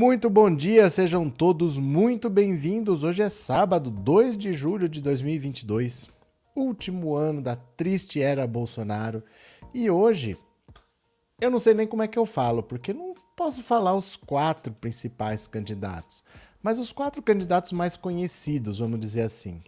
Muito bom dia, sejam todos muito bem-vindos. Hoje é sábado, 2 de julho de 2022, último ano da triste era Bolsonaro. E hoje, eu não sei nem como é que eu falo, porque não posso falar os quatro principais candidatos, mas os quatro candidatos mais conhecidos, vamos dizer assim,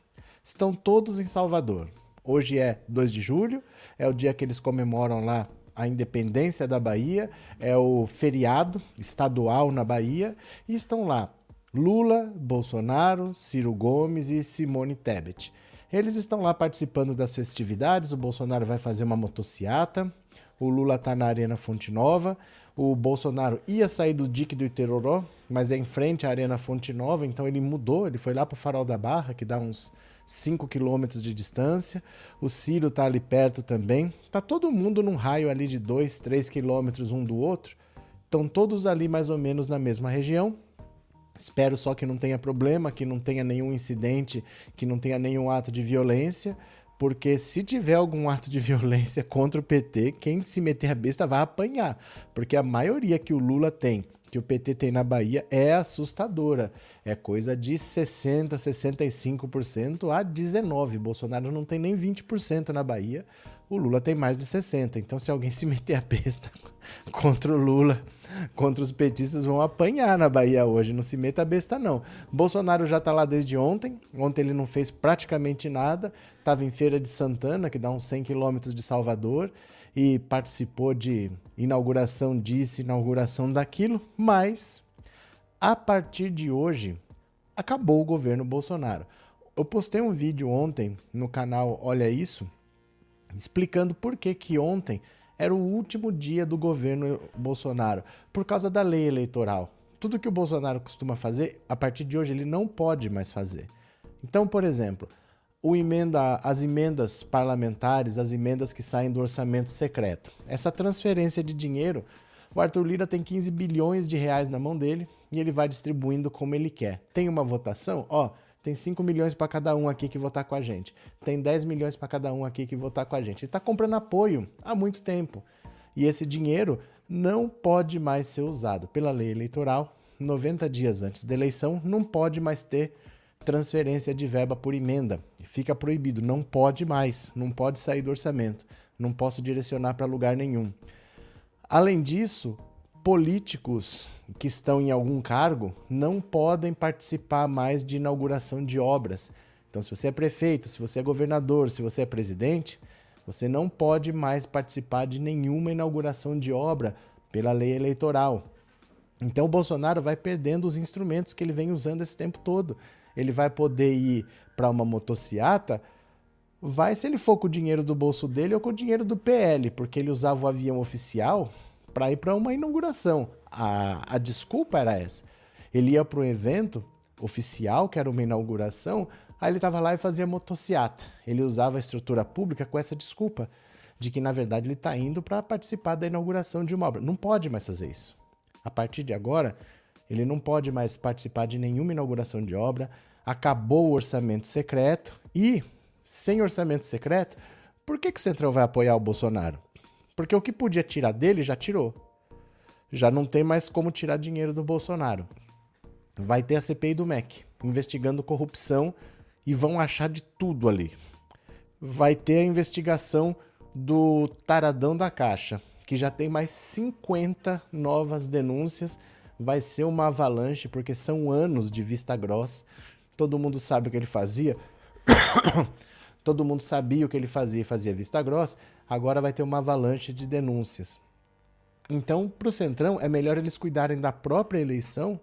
estão todos em Salvador. Hoje é 2 de julho, é o dia que eles comemoram lá a independência da Bahia, é o feriado estadual na Bahia, e estão lá Lula, Bolsonaro, Ciro Gomes e Simone Tebet. Eles estão lá participando das festividades, o Bolsonaro vai fazer uma motociata, o Lula está na Arena Fonte Nova, o Bolsonaro ia sair do dique do Iteroró, mas é em frente à Arena Fonte Nova, então ele mudou, ele foi lá para o Farol da Barra, que dá uns 5 quilômetros de distância. O Ciro está ali perto também. Tá todo mundo num raio ali de 2, 3 quilômetros um do outro. Estão todos ali mais ou menos na mesma região. Espero só que não tenha problema, que não tenha nenhum incidente, que não tenha nenhum ato de violência, porque se tiver algum ato de violência contra o PT, quem se meter a besta vai apanhar, porque a maioria que o Lula tem que o PT tem na Bahia é assustadora. É coisa de 60%, 65% a 19%. Bolsonaro não tem nem 20% na Bahia. O Lula tem mais de 60%. Então, se alguém se meter a besta contra o Lula, contra os petistas, vão apanhar na Bahia hoje. Não se meta a besta, não. Bolsonaro já está lá desde ontem. Ontem ele não fez praticamente nada. Estava em Feira de Santana, que dá uns 100 quilômetros de Salvador e participou de inauguração disso, inauguração daquilo, mas a partir de hoje acabou o governo Bolsonaro. Eu postei um vídeo ontem no canal Olha Isso, explicando por que que ontem era o último dia do governo Bolsonaro, por causa da lei eleitoral. Tudo que o Bolsonaro costuma fazer, a partir de hoje ele não pode mais fazer. Então, por exemplo, emenda, as emendas parlamentares, as emendas que saem do orçamento secreto. Essa transferência de dinheiro, o Arthur Lira tem 15 bilhões de reais na mão dele e ele vai distribuindo como ele quer. Tem uma votação? Ó, tem 5 milhões para cada um aqui que votar com a gente. Tem 10 milhões para cada um aqui que votar com a gente. Ele está comprando apoio há muito tempo. E esse dinheiro não pode mais ser usado pela lei eleitoral. 90 dias antes da eleição, não pode mais ter transferência de verba por emenda. Fica proibido, não pode mais, não pode sair do orçamento, não posso direcionar para lugar nenhum. Além disso, políticos que estão em algum cargo não podem participar mais de inauguração de obras. Então, se você é prefeito, se você é governador, se você é presidente, você não pode mais participar de nenhuma inauguração de obra pela lei eleitoral. Então, o Bolsonaro vai perdendo os instrumentos que ele vem usando esse tempo todo ele vai poder ir para uma motociata, vai se ele for com o dinheiro do bolso dele ou com o dinheiro do PL, porque ele usava o avião oficial para ir para uma inauguração. A, a desculpa era essa. Ele ia para um evento oficial, que era uma inauguração, aí ele estava lá e fazia motociata. Ele usava a estrutura pública com essa desculpa de que, na verdade, ele está indo para participar da inauguração de uma obra. Não pode mais fazer isso. A partir de agora, ele não pode mais participar de nenhuma inauguração de obra, acabou o orçamento secreto e, sem orçamento secreto, por que, que o Centrão vai apoiar o Bolsonaro? Porque o que podia tirar dele já tirou. Já não tem mais como tirar dinheiro do Bolsonaro. Vai ter a CPI do MEC investigando corrupção e vão achar de tudo ali. Vai ter a investigação do taradão da Caixa, que já tem mais 50 novas denúncias vai ser uma avalanche, porque são anos de vista grossa. Todo mundo sabe o que ele fazia. Todo mundo sabia o que ele fazia, fazia vista grossa. Agora vai ter uma avalanche de denúncias. Então, para o Centrão, é melhor eles cuidarem da própria eleição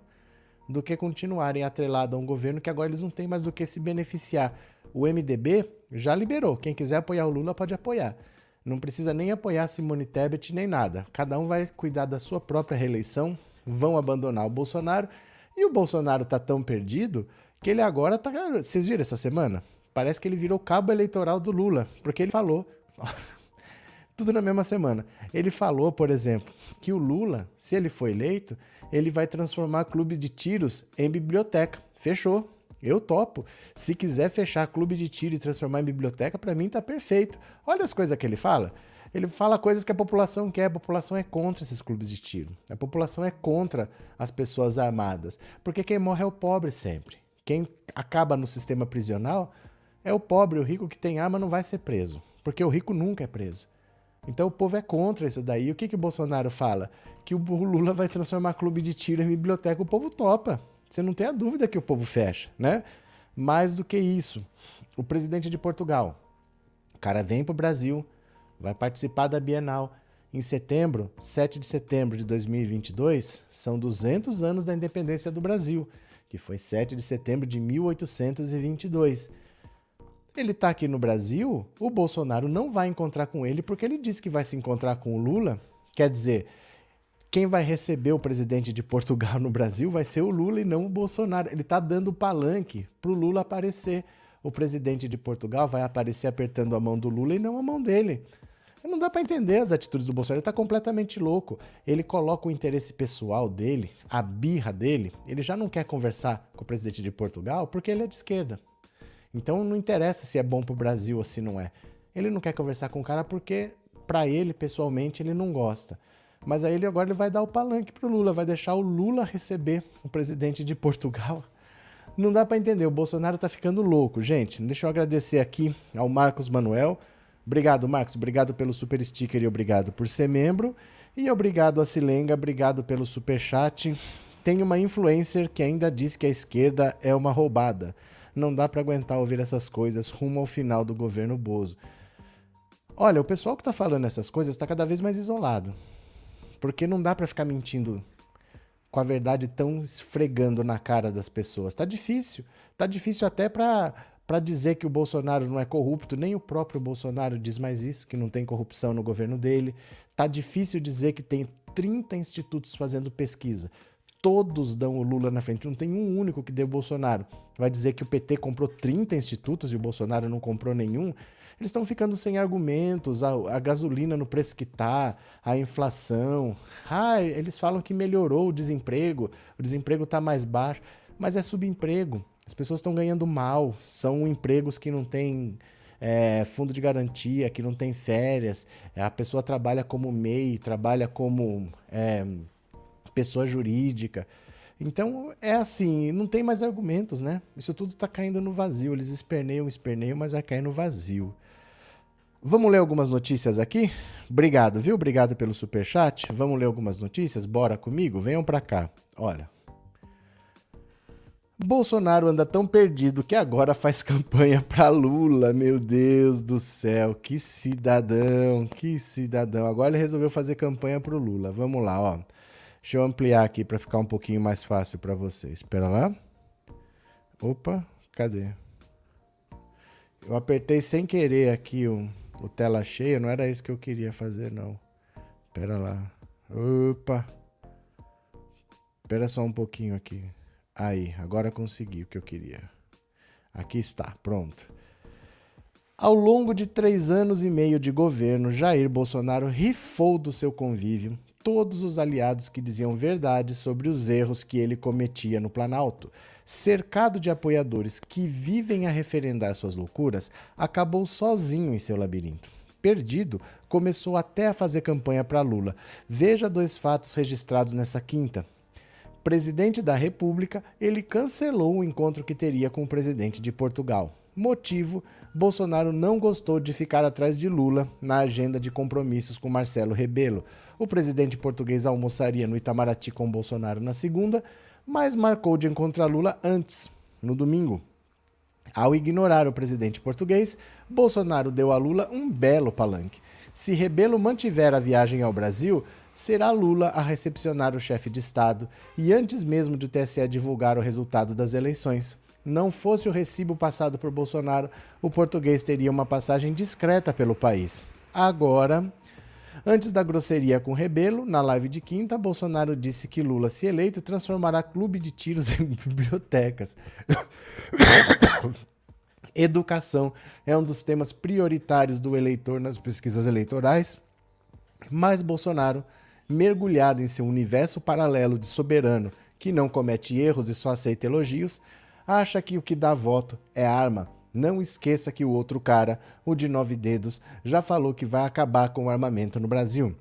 do que continuarem atrelados a um governo que agora eles não têm mais do que se beneficiar. O MDB já liberou. Quem quiser apoiar o Lula pode apoiar. Não precisa nem apoiar Simone Tebet nem nada. Cada um vai cuidar da sua própria reeleição, vão abandonar o Bolsonaro. E o Bolsonaro tá tão perdido que ele agora tá. Vocês viram essa semana? Parece que ele virou cabo eleitoral do Lula, porque ele falou. Tudo na mesma semana. Ele falou, por exemplo, que o Lula, se ele for eleito, ele vai transformar clube de tiros em biblioteca. Fechou. Eu topo. Se quiser fechar clube de tiro e transformar em biblioteca, para mim tá perfeito. Olha as coisas que ele fala. Ele fala coisas que a população quer, a população é contra esses clubes de tiro. A população é contra as pessoas armadas, porque quem morre é o pobre sempre. Quem acaba no sistema prisional é o pobre, o rico que tem arma não vai ser preso, porque o rico nunca é preso. Então o povo é contra isso daí. E o que, que o Bolsonaro fala? Que o Lula vai transformar clube de tiro em biblioteca. O povo topa. Você não tem a dúvida que o povo fecha, né? Mais do que isso, o presidente de Portugal, o cara vem para o Brasil, vai participar da Bienal. Em setembro, 7 de setembro de 2022, são 200 anos da independência do Brasil, que foi 7 de setembro de 1822. Ele está aqui no Brasil, o Bolsonaro não vai encontrar com ele porque ele disse que vai se encontrar com o Lula. Quer dizer, quem vai receber o presidente de Portugal no Brasil vai ser o Lula e não o Bolsonaro. Ele está dando palanque para o Lula aparecer. O presidente de Portugal vai aparecer apertando a mão do Lula e não a mão dele. Não dá para entender as atitudes do Bolsonaro. Ele está completamente louco. Ele coloca o interesse pessoal dele, a birra dele. Ele já não quer conversar com o presidente de Portugal porque ele é de esquerda. Então não interessa se é bom para o Brasil ou se não é. Ele não quer conversar com o cara porque, para ele, pessoalmente, ele não gosta. Mas aí ele agora ele vai dar o palanque pro Lula, vai deixar o Lula receber o presidente de Portugal. Não dá para entender, o Bolsonaro tá ficando louco. Gente, deixa eu agradecer aqui ao Marcos Manuel. Obrigado, Marcos. Obrigado pelo super sticker e obrigado por ser membro. E obrigado a Silenga, obrigado pelo super chat. Tem uma influencer que ainda diz que a esquerda é uma roubada. Não dá para aguentar ouvir essas coisas rumo ao final do governo Bozo. Olha, o pessoal que está falando essas coisas está cada vez mais isolado. Porque não dá para ficar mentindo com a verdade tão esfregando na cara das pessoas. Tá difícil. Tá difícil até para para dizer que o Bolsonaro não é corrupto, nem o próprio Bolsonaro diz mais isso, que não tem corrupção no governo dele. Tá difícil dizer que tem 30 institutos fazendo pesquisa. Todos dão o Lula na frente, não tem um único que dê o Bolsonaro. Vai dizer que o PT comprou 30 institutos e o Bolsonaro não comprou nenhum eles estão ficando sem argumentos, a, a, gasolina no preço que está, a inflação. Ah, eles falam que melhorou o desemprego, o desemprego está mais baixo, mas é subemprego. As pessoas estão ganhando mal, são empregos que não têm é, fundo de garantia, que não tem férias, a pessoa trabalha como MEI, trabalha como é, pessoa jurídica. Então é assim, não tem mais argumentos, né? Isso tudo está caindo no vazio. Eles esperneiam, esperneiam, mas vai cair no vazio. Vamos ler algumas notícias aqui? Obrigado, viu? Obrigado pelo super chat. Vamos ler algumas notícias? Bora comigo? Venham para cá. Olha. Bolsonaro anda tão perdido que agora faz campanha para Lula. Meu Deus do céu, que cidadão, que cidadão. Agora ele resolveu fazer campanha pro Lula. Vamos lá, ó. Deixa eu ampliar aqui para ficar um pouquinho mais fácil para vocês. Espera lá. Opa, cadê? Eu apertei sem querer aqui o o tela cheia, não era isso que eu queria fazer, não. Pera lá. Opa! Espera só um pouquinho aqui. Aí, agora consegui o que eu queria. Aqui está, pronto. Ao longo de três anos e meio de governo, Jair Bolsonaro rifou do seu convívio todos os aliados que diziam verdade sobre os erros que ele cometia no Planalto cercado de apoiadores que vivem a referendar suas loucuras, acabou sozinho em seu labirinto. Perdido, começou até a fazer campanha para Lula. Veja dois fatos registrados nessa quinta. Presidente da República, ele cancelou o encontro que teria com o presidente de Portugal. Motivo: Bolsonaro não gostou de ficar atrás de Lula na agenda de compromissos com Marcelo Rebelo. O presidente português almoçaria no Itamaraty com Bolsonaro na segunda, mas marcou de encontrar Lula antes, no domingo. Ao ignorar o presidente português, Bolsonaro deu a Lula um belo palanque. Se Rebelo mantiver a viagem ao Brasil, será Lula a recepcionar o chefe de Estado e antes mesmo de o TSE divulgar o resultado das eleições. Não fosse o recibo passado por Bolsonaro, o português teria uma passagem discreta pelo país. Agora, Antes da grosseria com Rebelo, na live de quinta, Bolsonaro disse que Lula, se eleito, transformará clube de tiros em bibliotecas. Educação é um dos temas prioritários do eleitor nas pesquisas eleitorais, mas Bolsonaro, mergulhado em seu universo paralelo de soberano que não comete erros e só aceita elogios, acha que o que dá voto é arma Não esqueça que o outro cara, o de nove dedos, já falou que vai acabar com o armamento no Brasil.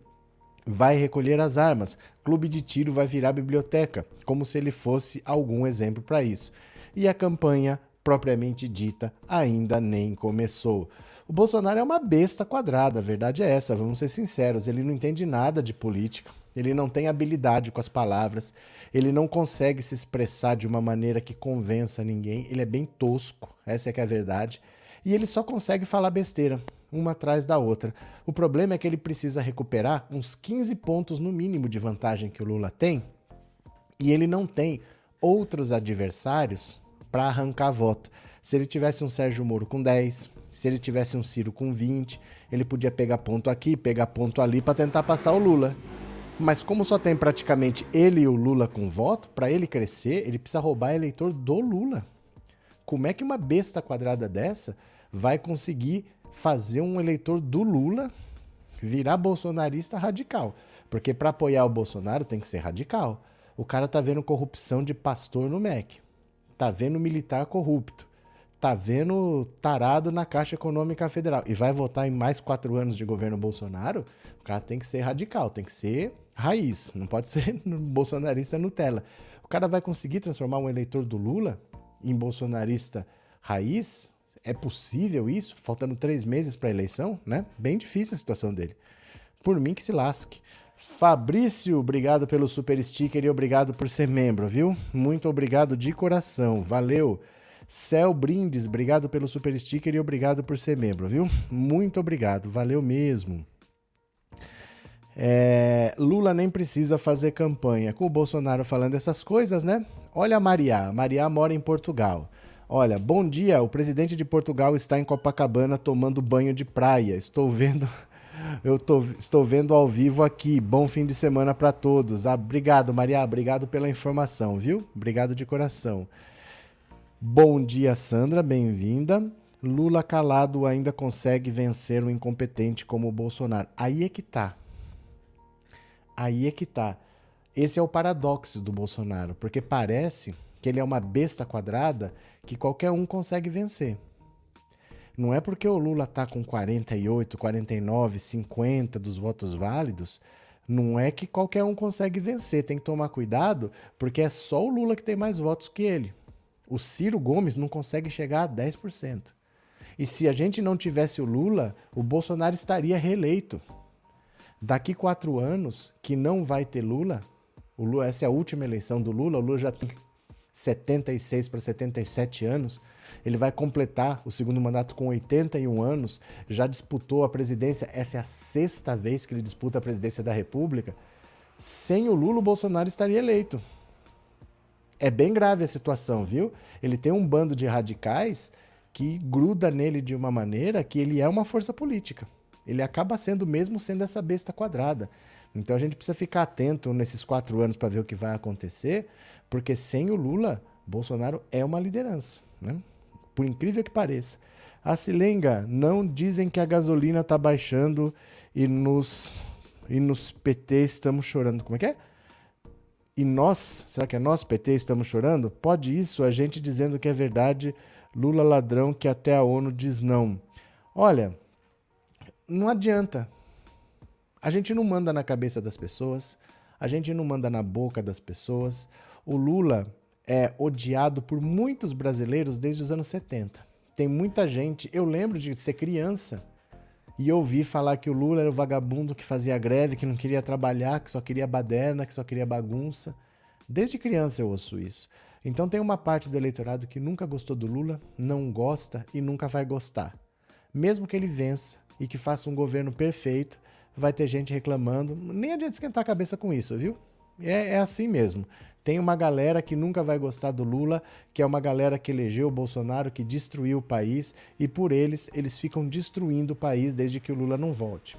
Vai recolher as armas, clube de tiro vai virar biblioteca, como se ele fosse algum exemplo para isso. E a campanha, propriamente dita, ainda nem começou. O Bolsonaro é uma besta quadrada, a verdade é essa, vamos ser sinceros. Ele não entende nada de política, ele não tem habilidade com as palavras, ele não consegue se expressar de uma maneira que convença ninguém, ele é bem tosco, essa é que é a verdade. E ele só consegue falar besteira, uma atrás da outra. O problema é que ele precisa recuperar uns 15 pontos no mínimo de vantagem que o Lula tem, e ele não tem outros adversários para arrancar voto. Se ele tivesse um Sérgio Moro com 10, se ele tivesse um Ciro com 20, ele podia pegar ponto aqui, pegar ponto ali para tentar passar o Lula. Mas como só tem praticamente ele e o Lula com voto, para ele crescer, ele precisa roubar eleitor do Lula. Como é que uma besta quadrada dessa vai conseguir fazer um eleitor do Lula virar bolsonarista radical? Porque para apoiar o Bolsonaro tem que ser radical. O cara tá vendo corrupção de pastor no MEC. Tá vendo militar corrupto. Tá vendo tarado na Caixa Econômica Federal. E vai votar em mais quatro anos de governo Bolsonaro? O cara tem que ser radical, tem que ser raiz, não pode ser bolsonarista Nutella. O cara vai conseguir transformar um eleitor do Lula em bolsonarista raiz? É possível isso? Faltando três meses para a eleição, né? Bem difícil a situação dele. Por mim que se lasque. Fabrício, obrigado pelo super sticker e obrigado por ser membro, viu? Muito obrigado de coração, valeu. Céu Brindes, obrigado pelo super sticker e obrigado por ser membro, viu? Muito obrigado, valeu mesmo. É, Lula nem precisa fazer campanha. Com o Bolsonaro falando essas coisas, né? Olha a Maria. Maria mora em Portugal. Olha, bom dia. O presidente de Portugal está em Copacabana tomando banho de praia. Estou vendo. Eu tô, estou vendo ao vivo aqui. Bom fim de semana para todos. Ah, obrigado, Maria. Obrigado pela informação, viu? Obrigado de coração. Bom dia, Sandra. Bem-vinda. Lula calado ainda consegue vencer um incompetente como o Bolsonaro. Aí é que tá. Aí é que tá. Esse é o paradoxo do Bolsonaro, porque parece que ele é uma besta quadrada que qualquer um consegue vencer. Não é porque o Lula tá com 48, 49, 50 dos votos válidos, não é que qualquer um consegue vencer. Tem que tomar cuidado, porque é só o Lula que tem mais votos que ele. O Ciro Gomes não consegue chegar a 10%. E se a gente não tivesse o Lula, o Bolsonaro estaria reeleito. Daqui quatro anos, que não vai ter Lula, o Lula, essa é a última eleição do Lula, o Lula já tem 76 para 77 anos, ele vai completar o segundo mandato com 81 anos, já disputou a presidência, essa é a sexta vez que ele disputa a presidência da República. Sem o Lula, o Bolsonaro estaria eleito. É bem grave a situação, viu? Ele tem um bando de radicais que gruda nele de uma maneira que ele é uma força política ele acaba sendo mesmo sendo essa besta quadrada. Então a gente precisa ficar atento nesses quatro anos para ver o que vai acontecer, porque sem o Lula, Bolsonaro é uma liderança, né? Por incrível que pareça. A Silenga, não dizem que a gasolina está baixando e nos, e nos PT estamos chorando. Como é que é? E nós, será que é nós, PT, estamos chorando? Pode isso, a gente dizendo que é verdade, Lula ladrão que até a ONU diz não. Olha, não adianta. A gente não manda na cabeça das pessoas, a gente não manda na boca das pessoas. O Lula é odiado por muitos brasileiros desde os anos 70. Tem muita gente, eu lembro de ser criança e ouvir falar que o Lula era o vagabundo que fazia greve, que não queria trabalhar, que só queria baderna, que só queria bagunça. Desde criança eu ouço isso. Então tem uma parte do eleitorado que nunca gostou do Lula, não gosta e nunca vai gostar. Mesmo que ele vença, e que faça um governo perfeito, vai ter gente reclamando. Nem adianta esquentar a cabeça com isso, viu? É, é, assim mesmo. Tem uma galera que nunca vai gostar do Lula, que é uma galera que elegeu o Bolsonaro, que destruiu o país, e por eles, eles ficam destruindo o país desde que o Lula não volte.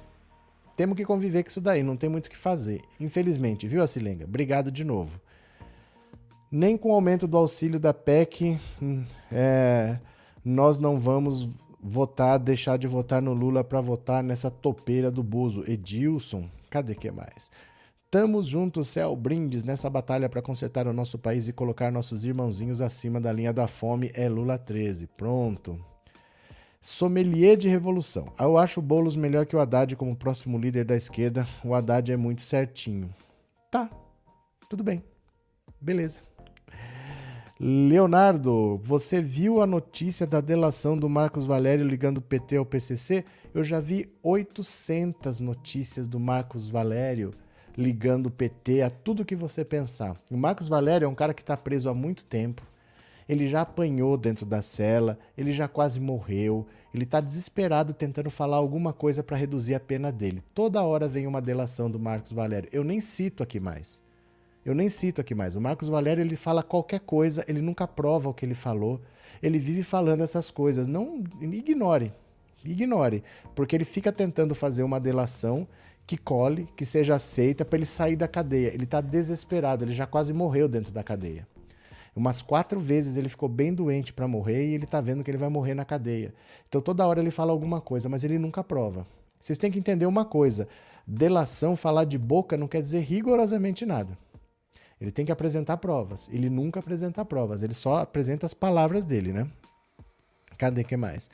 Temos que conviver com isso daí, não tem muito o que fazer. Infelizmente, viu, Acilenga? Obrigado de novo. Nem com o aumento do auxílio da PEC, hum, é, nós não vamos votar, deixar de votar no Lula para votar nessa topeira do Bozo. Edilson, cadê que mais? Tamo juntos, céu brindes nessa batalha para consertar o nosso país e colocar nossos irmãozinhos acima da linha da fome. É Lula 13. Pronto. Sommelier de revolução. Eu acho o Boulos melhor que o Haddad como próximo líder da esquerda. O Haddad é muito certinho. Tá, tudo bem. Beleza. Leonardo, você viu a notícia da delação do Marcos Valério ligando o PT ao PCC? Eu já vi 800 notícias do Marcos Valério ligando o PT a tudo que você pensar. O Marcos Valério é um cara que está preso há muito tempo. Ele já apanhou dentro da cela, ele já quase morreu, ele está desesperado tentando falar alguma coisa para reduzir a pena dele. Toda hora vem uma delação do Marcos Valério. Eu nem cito aqui mais. Eu nem cito aqui mais. O Marcos Valério ele fala qualquer coisa, ele nunca prova o que ele falou. Ele vive falando essas coisas. Não ignore, ignore, porque ele fica tentando fazer uma delação que cole, que seja aceita para ele sair da cadeia. Ele está desesperado, ele já quase morreu dentro da cadeia. Umas quatro vezes ele ficou bem doente para morrer e ele está vendo que ele vai morrer na cadeia. Então toda hora ele fala alguma coisa, mas ele nunca prova. Vocês têm que entender uma coisa: delação, falar de boca não quer dizer rigorosamente nada. Ele tem que apresentar provas. Ele nunca apresenta provas, ele só apresenta as palavras dele, né? Cadê que mais?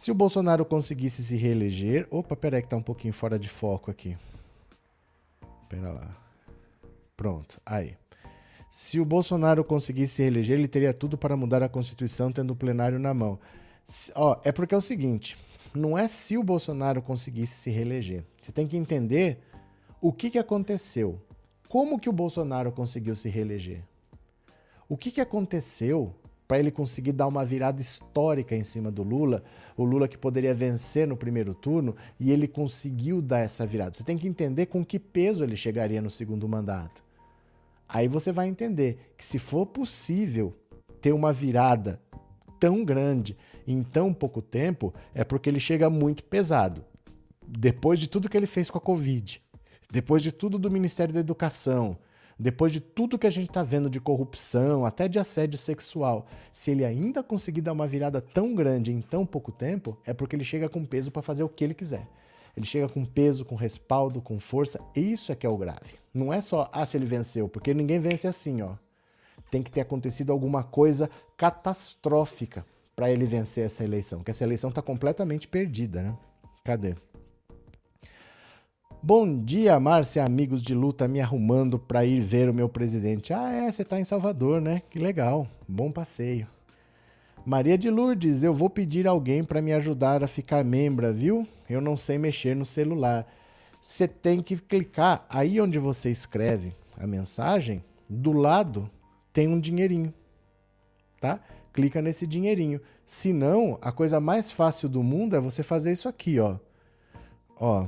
Se o Bolsonaro conseguisse se reeleger. Opa, peraí, que tá um pouquinho fora de foco aqui. Pera lá. Pronto, aí. Se o Bolsonaro conseguisse se reeleger, ele teria tudo para mudar a Constituição tendo o plenário na mão. Ó, é porque é o seguinte: não é se o Bolsonaro conseguisse se reeleger. Você tem que entender o que, que aconteceu. Como que o Bolsonaro conseguiu se reeleger? O que, que aconteceu para ele conseguir dar uma virada histórica em cima do Lula? O Lula que poderia vencer no primeiro turno e ele conseguiu dar essa virada. Você tem que entender com que peso ele chegaria no segundo mandato. Aí você vai entender que se for possível ter uma virada tão grande em tão pouco tempo, é porque ele chega muito pesado. Depois de tudo que ele fez com a Covid, depois de tudo do Ministério da Educação, depois de tudo que a gente está vendo de corrupção, até de assédio sexual, se ele ainda conseguir dar uma virada tão grande em tão pouco tempo, é porque ele chega com peso para fazer o que ele quiser. Ele chega com peso, com respaldo, com força. Isso é que é o grave. Não é só, ah, se ele venceu, porque ninguém vence assim, ó. Tem que ter acontecido alguma coisa catastrófica para ele vencer essa eleição, porque essa eleição está completamente perdida, né? Cadê? Bom dia, Márcia, amigos de luta, me arrumando para ir ver o meu presidente. Ah, é, você está em Salvador, né? Que legal, bom passeio. Maria de Lourdes, eu vou pedir alguém para me ajudar a ficar membra, viu? Eu não sei mexer no celular. Você tem que clicar aí onde você escreve a mensagem, do lado tem um dinheirinho, tá? Clica nesse dinheirinho. Se não, a coisa mais fácil do mundo é você fazer isso aqui, ó. Ó,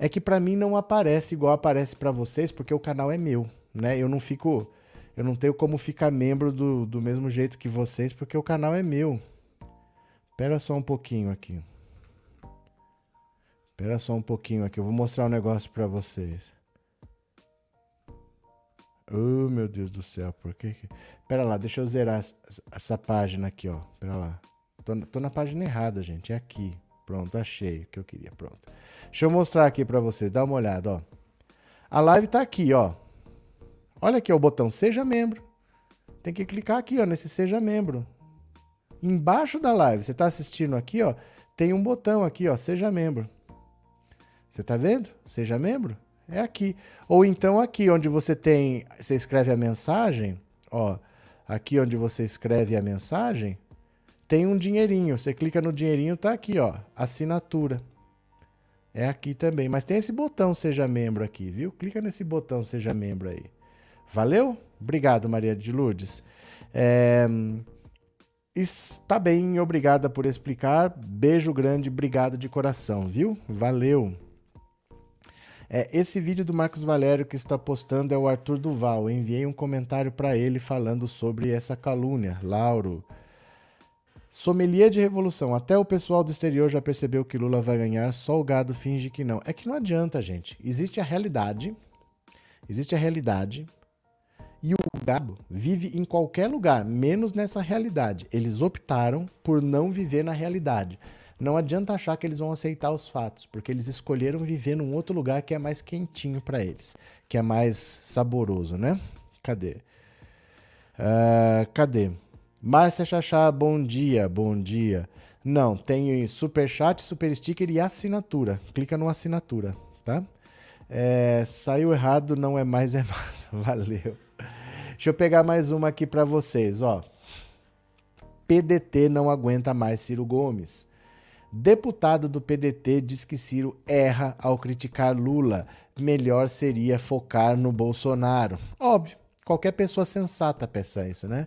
é que para mim não aparece igual aparece para vocês, porque o canal é meu, né? Eu não fico. Eu não tenho como ficar membro do, do mesmo jeito que vocês, porque o canal é meu. Espera só um pouquinho aqui. Espera só um pouquinho aqui. Eu vou mostrar um negócio para vocês. Oh, meu Deus do céu, por que que... Pera lá, deixa eu zerar essa página aqui, ó. Pera lá. Tô, tô na página errada, gente. É aqui. Pronto, achei o que eu queria. Pronto. Deixa eu mostrar aqui para vocês, dá uma olhada, ó. A live tá aqui, ó. Olha aqui ó, o botão Seja Membro. Tem que clicar aqui, ó, nesse Seja Membro. Embaixo da live, você tá assistindo aqui, ó, tem um botão aqui, ó, Seja Membro. Você tá vendo? Seja Membro. É aqui. Ou então aqui, onde você tem, você escreve a mensagem, ó, aqui onde você escreve a mensagem, tem um dinheirinho. Você clica no dinheirinho, tá aqui, ó, assinatura. É aqui também. Mas tem esse botão Seja Membro aqui, viu? Clica nesse botão Seja Membro aí. Valeu? Obrigado, Maria de Lourdes. É... Está bem, obrigada por explicar. Beijo grande, obrigado de coração, viu? Valeu. É, esse vídeo do Marcos Valério que está postando é o Arthur Duval. Enviei um comentário para ele falando sobre essa calúnia. Lauro, Sommelier de revolução. Até o pessoal do exterior já percebeu que Lula vai ganhar, só o gado finge que não. É que não adianta, gente. Existe a realidade. Existe a realidade. E o gado vive em qualquer lugar, menos nessa realidade. Eles optaram por não viver na realidade. Não adianta achar que eles vão aceitar os fatos, porque eles escolheram viver num outro lugar que é mais quentinho para eles, que é mais saboroso, né? Cadê? Uh, cadê? Márcia Chachá, bom dia, bom dia. Não, tem super chat, super sticker e assinatura. Clica no assinatura, tá? É, saiu errado, não é mais, é mais. Valeu. Deixa eu pegar mais uma aqui para vocês, ó. PDT não aguenta mais Ciro Gomes. Deputado do PDT diz que Ciro erra ao criticar Lula. Melhor seria focar no Bolsonaro. Óbvio, qualquer pessoa sensata pensa isso, né?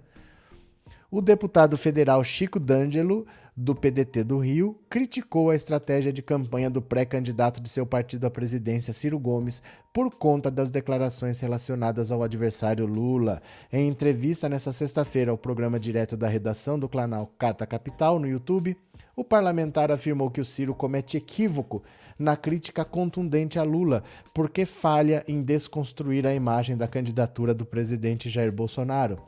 O deputado federal Chico D'Angelo do PDT do Rio, criticou a estratégia de campanha do pré-candidato de seu partido à presidência, Ciro Gomes, por conta das declarações relacionadas ao adversário Lula. Em entrevista nesta sexta-feira ao programa direto da redação do canal Carta Capital no YouTube, o parlamentar afirmou que o Ciro comete equívoco na crítica contundente a Lula, porque falha em desconstruir a imagem da candidatura do presidente Jair Bolsonaro.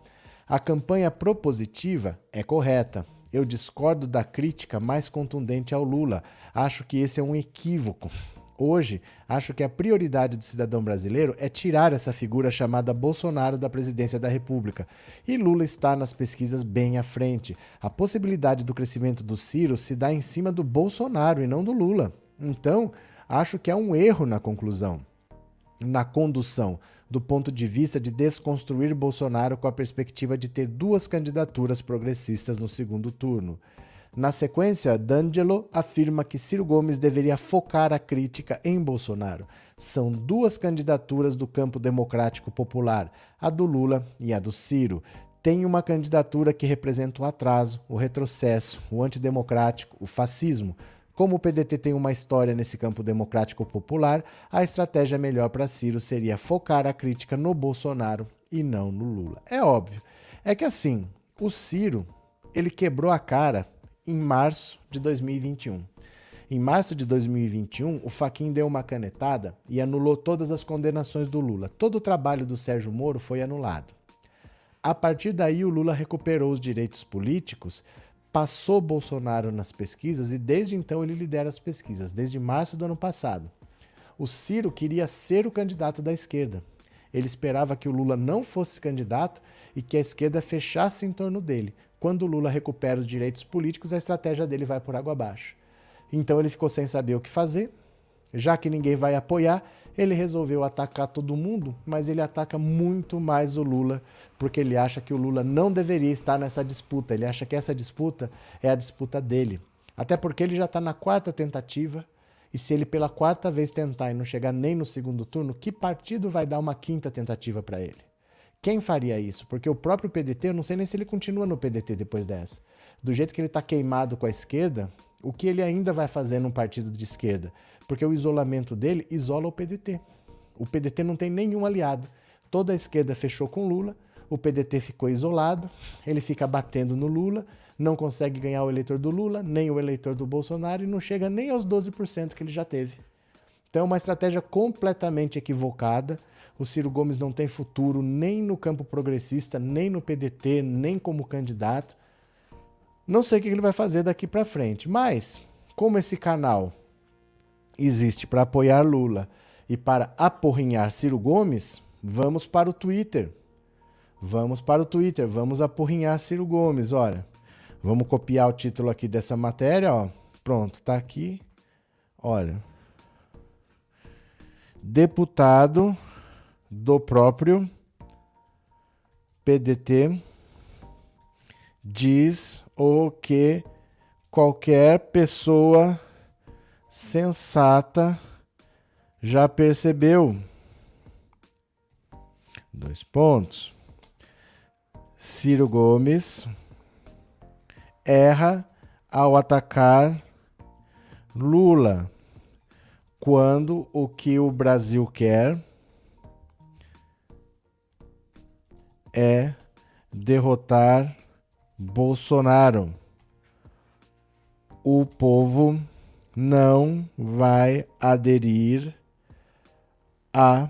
A campanha propositiva é correta, eu discordo da crítica mais contundente ao Lula. Acho que esse é um equívoco. Hoje, acho que a prioridade do cidadão brasileiro é tirar essa figura chamada Bolsonaro da presidência da República. E Lula está nas pesquisas bem à frente. A possibilidade do crescimento do Ciro se dá em cima do Bolsonaro e não do Lula. Então, acho que há um erro na conclusão, na condução do ponto de vista de desconstruir Bolsonaro com a perspectiva de ter duas candidaturas progressistas no segundo turno. Na sequência, D'Angelo afirma que Ciro Gomes deveria focar a crítica em Bolsonaro. São duas candidaturas do campo democrático popular, a do Lula e a do Ciro. Tem uma candidatura que representa o atraso, o retrocesso, o antidemocrático, o fascismo. Como o PDT tem uma história nesse campo democrático popular, a estratégia melhor para Ciro seria focar a crítica no Bolsonaro e não no Lula. É óbvio. É que assim, o Ciro, ele quebrou a cara em março de 2021. Em março de 2021, o Faquin deu uma canetada e anulou todas as condenações do Lula. Todo o trabalho do Sérgio Moro foi anulado. A partir daí, o Lula recuperou os direitos políticos passou Bolsonaro nas pesquisas e desde então ele lidera as pesquisas, desde março do ano passado. O Ciro queria ser o candidato da esquerda. Ele esperava que o Lula não fosse candidato e que a esquerda fechasse em torno dele. Quando o Lula recupera os direitos políticos, a estratégia dele vai por água abaixo. Então ele ficou sem saber o que fazer. Já que ninguém vai apoiar, ele resolveu atacar todo mundo, mas ele ataca muito mais o Lula, porque ele acha que o Lula não deveria estar nessa disputa. Ele acha que essa disputa é a disputa dele. Até porque ele já está na quarta tentativa, e se ele pela quarta vez tentar e não chegar nem no segundo turno, que partido vai dar uma quinta tentativa para ele? Quem faria isso? Porque o próprio PDT, eu não sei nem se ele continua no PDT depois dessa. Do jeito que ele está queimado com a esquerda, o que ele ainda vai fazer num partido de esquerda? Porque o isolamento dele isola o PDT. O PDT não tem nenhum aliado. Toda a esquerda fechou com Lula, o PDT ficou isolado, ele fica batendo no Lula, não consegue ganhar o eleitor do Lula, nem o eleitor do Bolsonaro e não chega nem aos 12% que ele já teve. Então é uma estratégia completamente equivocada. O Ciro Gomes não tem futuro nem no campo progressista, nem no PDT, nem como candidato. Não sei o que ele vai fazer daqui para frente, mas como esse canal existe para apoiar Lula e para aporrinhar Ciro Gomes, vamos para o Twitter. Vamos para o Twitter, vamos apurrinhar Ciro Gomes, olha. Vamos copiar o título aqui dessa matéria, ó. Pronto, tá aqui. Olha. Deputado do próprio PDT diz o que qualquer pessoa sensata já percebeu. Dois pontos. Ciro Gomes erra ao atacar Lula quando o que o Brasil quer é derrotar Bolsonaro. O povo não vai aderir à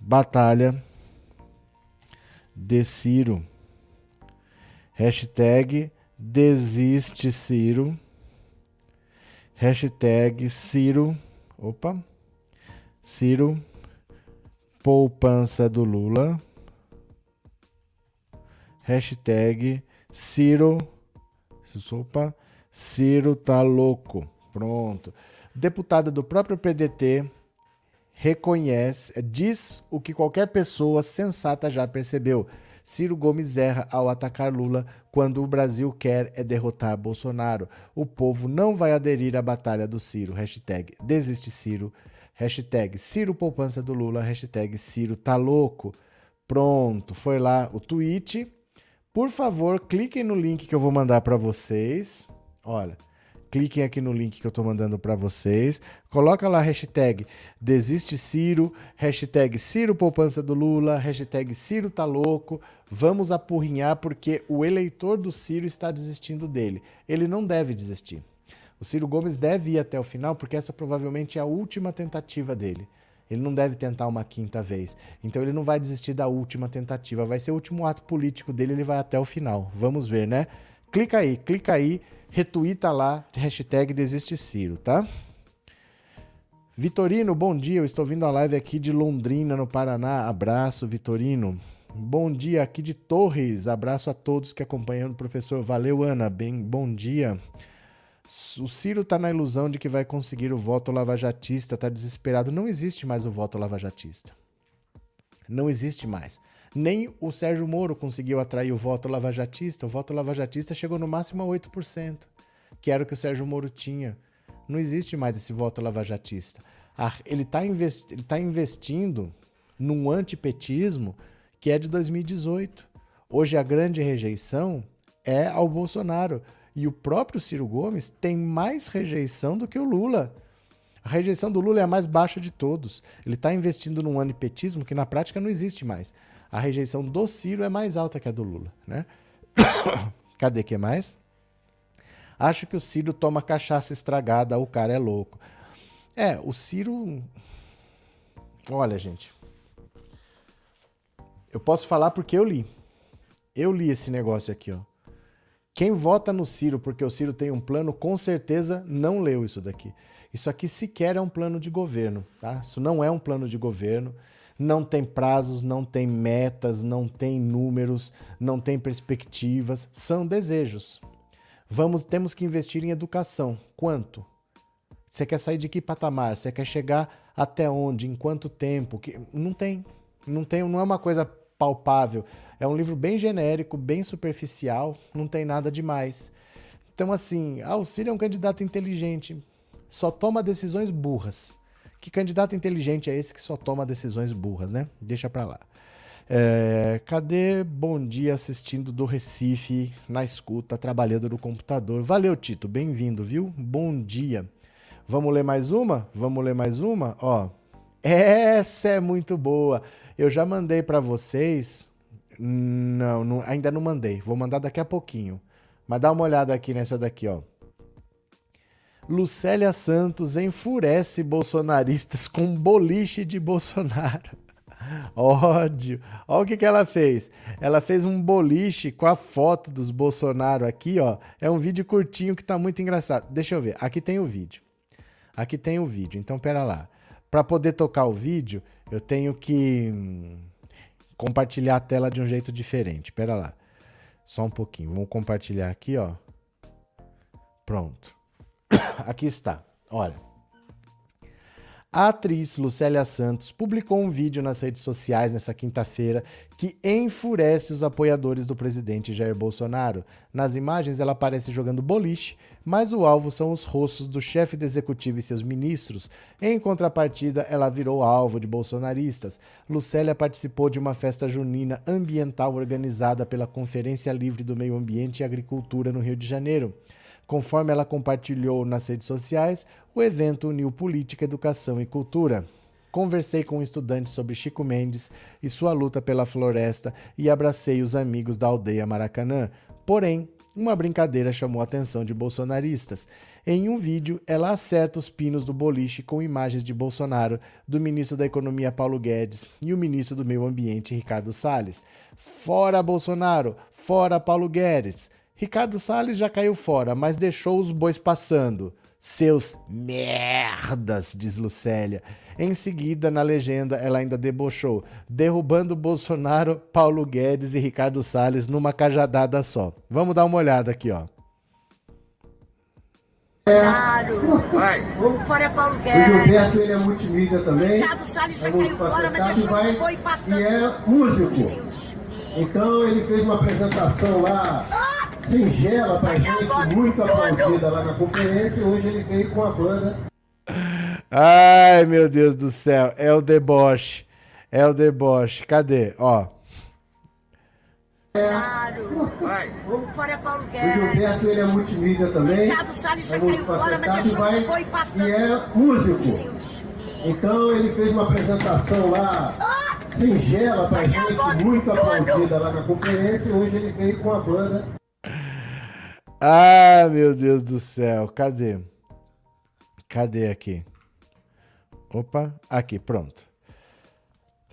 batalha de Ciro. Hashtag desiste Ciro. Hashtag Ciro. Opa. Ciro. Poupança do Lula. Hashtag Ciro. Opa. Ciro tá louco. Pronto. Deputado do próprio PDT reconhece, diz o que qualquer pessoa sensata já percebeu. Ciro Gomes erra ao atacar Lula quando o Brasil quer é derrotar Bolsonaro. O povo não vai aderir à batalha do Ciro. Hashtag desiste Ciro. Hashtag Ciro poupança do Lula. Hashtag Ciro tá louco. Pronto, foi lá o tweet. Por favor, cliquem no link que eu vou mandar para vocês. Olha, cliquem aqui no link que eu estou mandando para vocês. Coloca lá a hashtag Desiste Ciro, hashtag Ciro Poupança do Lula, hashtag Ciro tá louco. Vamos apurrinhar porque o eleitor do Ciro está desistindo dele. Ele não deve desistir. O Ciro Gomes deve ir até o final porque essa provavelmente é a última tentativa dele. Ele não deve tentar uma quinta vez. Então ele não vai desistir da última tentativa. Vai ser o último ato político dele, ele vai até o final. Vamos ver, né? Clica aí, clica aí retuita lá, hashtag Desiste Ciro, tá? Vitorino, bom dia. Eu estou vindo a live aqui de Londrina, no Paraná. Abraço, Vitorino. Bom dia aqui de Torres. Abraço a todos que acompanham o professor. Valeu, Ana. Bem, bom dia. O Ciro está na ilusão de que vai conseguir o voto lavajatista, está desesperado. Não existe mais o voto lavajatista. Não existe mais. Nem o Sérgio Moro conseguiu atrair o voto lavajatista. O voto lavajatista chegou no máximo a 8%, que era o que o Sérgio Moro tinha. Não existe mais esse voto lavajatista. Ele está investi tá investindo num antipetismo que é de 2018. Hoje a grande rejeição é ao Bolsonaro. E o próprio Ciro Gomes tem mais rejeição do que o Lula. A rejeição do Lula é a mais baixa de todos. Ele está investindo num antipetismo que na prática não existe mais a rejeição do Ciro é mais alta que a do Lula, né? Cadê que mais? Acho que o Ciro toma cachaça estragada, o cara é louco. É, o Ciro. Olha, gente. Eu posso falar porque eu li. Eu li esse negócio aqui, ó. Quem vota no Ciro porque o Ciro tem um plano, com certeza não leu isso daqui. Isso aqui sequer é um plano de governo, tá? Isso não é um plano de governo não tem prazos, não tem metas, não tem números, não tem perspectivas, são desejos. Vamos, temos que investir em educação. Quanto? Você quer sair de que patamar? Você quer chegar até onde? Em quanto tempo? Que não tem, não tem, não é uma coisa palpável. É um livro bem genérico, bem superficial, não tem nada demais. Então assim, ah, o Ciro é um candidato inteligente, só toma decisões burras. Que candidato inteligente é esse que só toma decisões burras, né? Deixa pra lá. É, cadê Bom Dia assistindo do Recife, na escuta, trabalhando no computador? Valeu, Tito, bem-vindo, viu? Bom dia. Vamos ler mais uma? Vamos ler mais uma? Ó, essa é muito boa. Eu já mandei para vocês. Não, não, ainda não mandei. Vou mandar daqui a pouquinho. Mas dá uma olhada aqui nessa daqui, ó. Lucélia Santos enfurece bolsonaristas com boliche de Bolsonaro. Ódio. Olha o que, que ela fez. Ela fez um boliche com a foto dos Bolsonaro aqui, ó. É um vídeo curtinho que tá muito engraçado. Deixa eu ver. Aqui tem o vídeo. Aqui tem o vídeo. Então, pera lá. Para poder tocar o vídeo, eu tenho que hum, compartilhar a tela de um jeito diferente. Pera lá. Só um pouquinho. Vamos compartilhar aqui, ó. Pronto. Aqui está. Olha. A atriz Lucélia Santos publicou um vídeo nas redes sociais nessa quinta-feira que enfurece os apoiadores do presidente Jair Bolsonaro. Nas imagens, ela aparece jogando boliche, mas o alvo são os rostos do chefe do executivo e seus ministros. Em contrapartida, ela virou alvo de bolsonaristas. Lucélia participou de uma festa junina ambiental organizada pela Conferência Livre do Meio Ambiente e Agricultura no Rio de Janeiro. Conforme ela compartilhou nas redes sociais, o evento uniu política, educação e cultura. Conversei com um estudante sobre Chico Mendes e sua luta pela floresta e abracei os amigos da aldeia Maracanã. Porém, uma brincadeira chamou a atenção de bolsonaristas. Em um vídeo, ela acerta os pinos do boliche com imagens de Bolsonaro, do ministro da Economia Paulo Guedes e o ministro do Meio Ambiente Ricardo Salles. Fora Bolsonaro! Fora Paulo Guedes! Ricardo Salles já caiu fora, mas deixou os bois passando. Seus merdas, diz Lucélia. Em seguida, na legenda, ela ainda debochou, derrubando Bolsonaro, Paulo Guedes e Ricardo Salles numa cajadada só. Vamos dar uma olhada aqui, ó. Claro. Vai. Fora Paulo Guedes. O Gilberto, ele é multimídia também. Ricardo Salles já caiu fora, mas deixou vai, os boi passando. E é músico. Então ele fez uma apresentação lá singela pra gente, muito aplaudida lá na conferência. E hoje ele veio com a banda. Ai, meu Deus do céu. É o deboche. É o deboche. Cadê? Ó. Claro. Vai. Fora Paulo O Gilberto, ele é multimídia também. Ricardo Salles já caiu fora, mas deixou vai, boi passando. E é músico. Então ele fez uma apresentação lá singela pra gente, muito aplaudida lá na conferência. E hoje ele veio com a banda. Ah, meu Deus do céu. Cadê? Cadê aqui? Opa, aqui, pronto.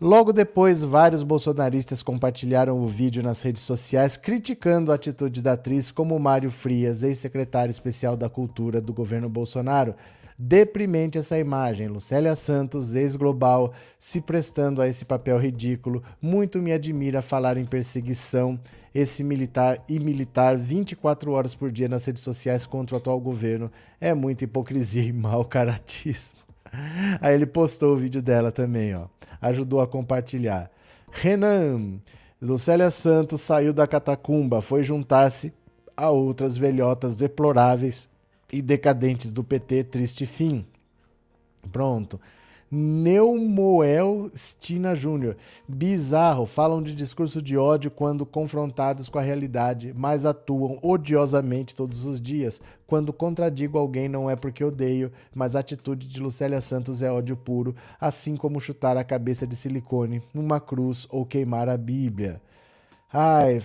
Logo depois, vários bolsonaristas compartilharam o vídeo nas redes sociais criticando a atitude da atriz, como Mário Frias, ex-secretário especial da Cultura do governo Bolsonaro. Deprimente essa imagem. Lucélia Santos, ex-global, se prestando a esse papel ridículo. Muito me admira falar em perseguição. Esse militar e militar 24 horas por dia nas redes sociais contra o atual governo. É muita hipocrisia e mau caratismo. Aí ele postou o vídeo dela também, ó. Ajudou a compartilhar. Renan, Lucélia Santos saiu da catacumba, foi juntar-se a outras velhotas deploráveis e decadentes do PT, triste fim. Pronto. Neumoel Stina Júnior. Bizarro, falam de discurso de ódio quando confrontados com a realidade, mas atuam odiosamente todos os dias. Quando contradigo alguém não é porque odeio, mas a atitude de Lucélia Santos é ódio puro, assim como chutar a cabeça de silicone numa cruz ou queimar a Bíblia. Ai,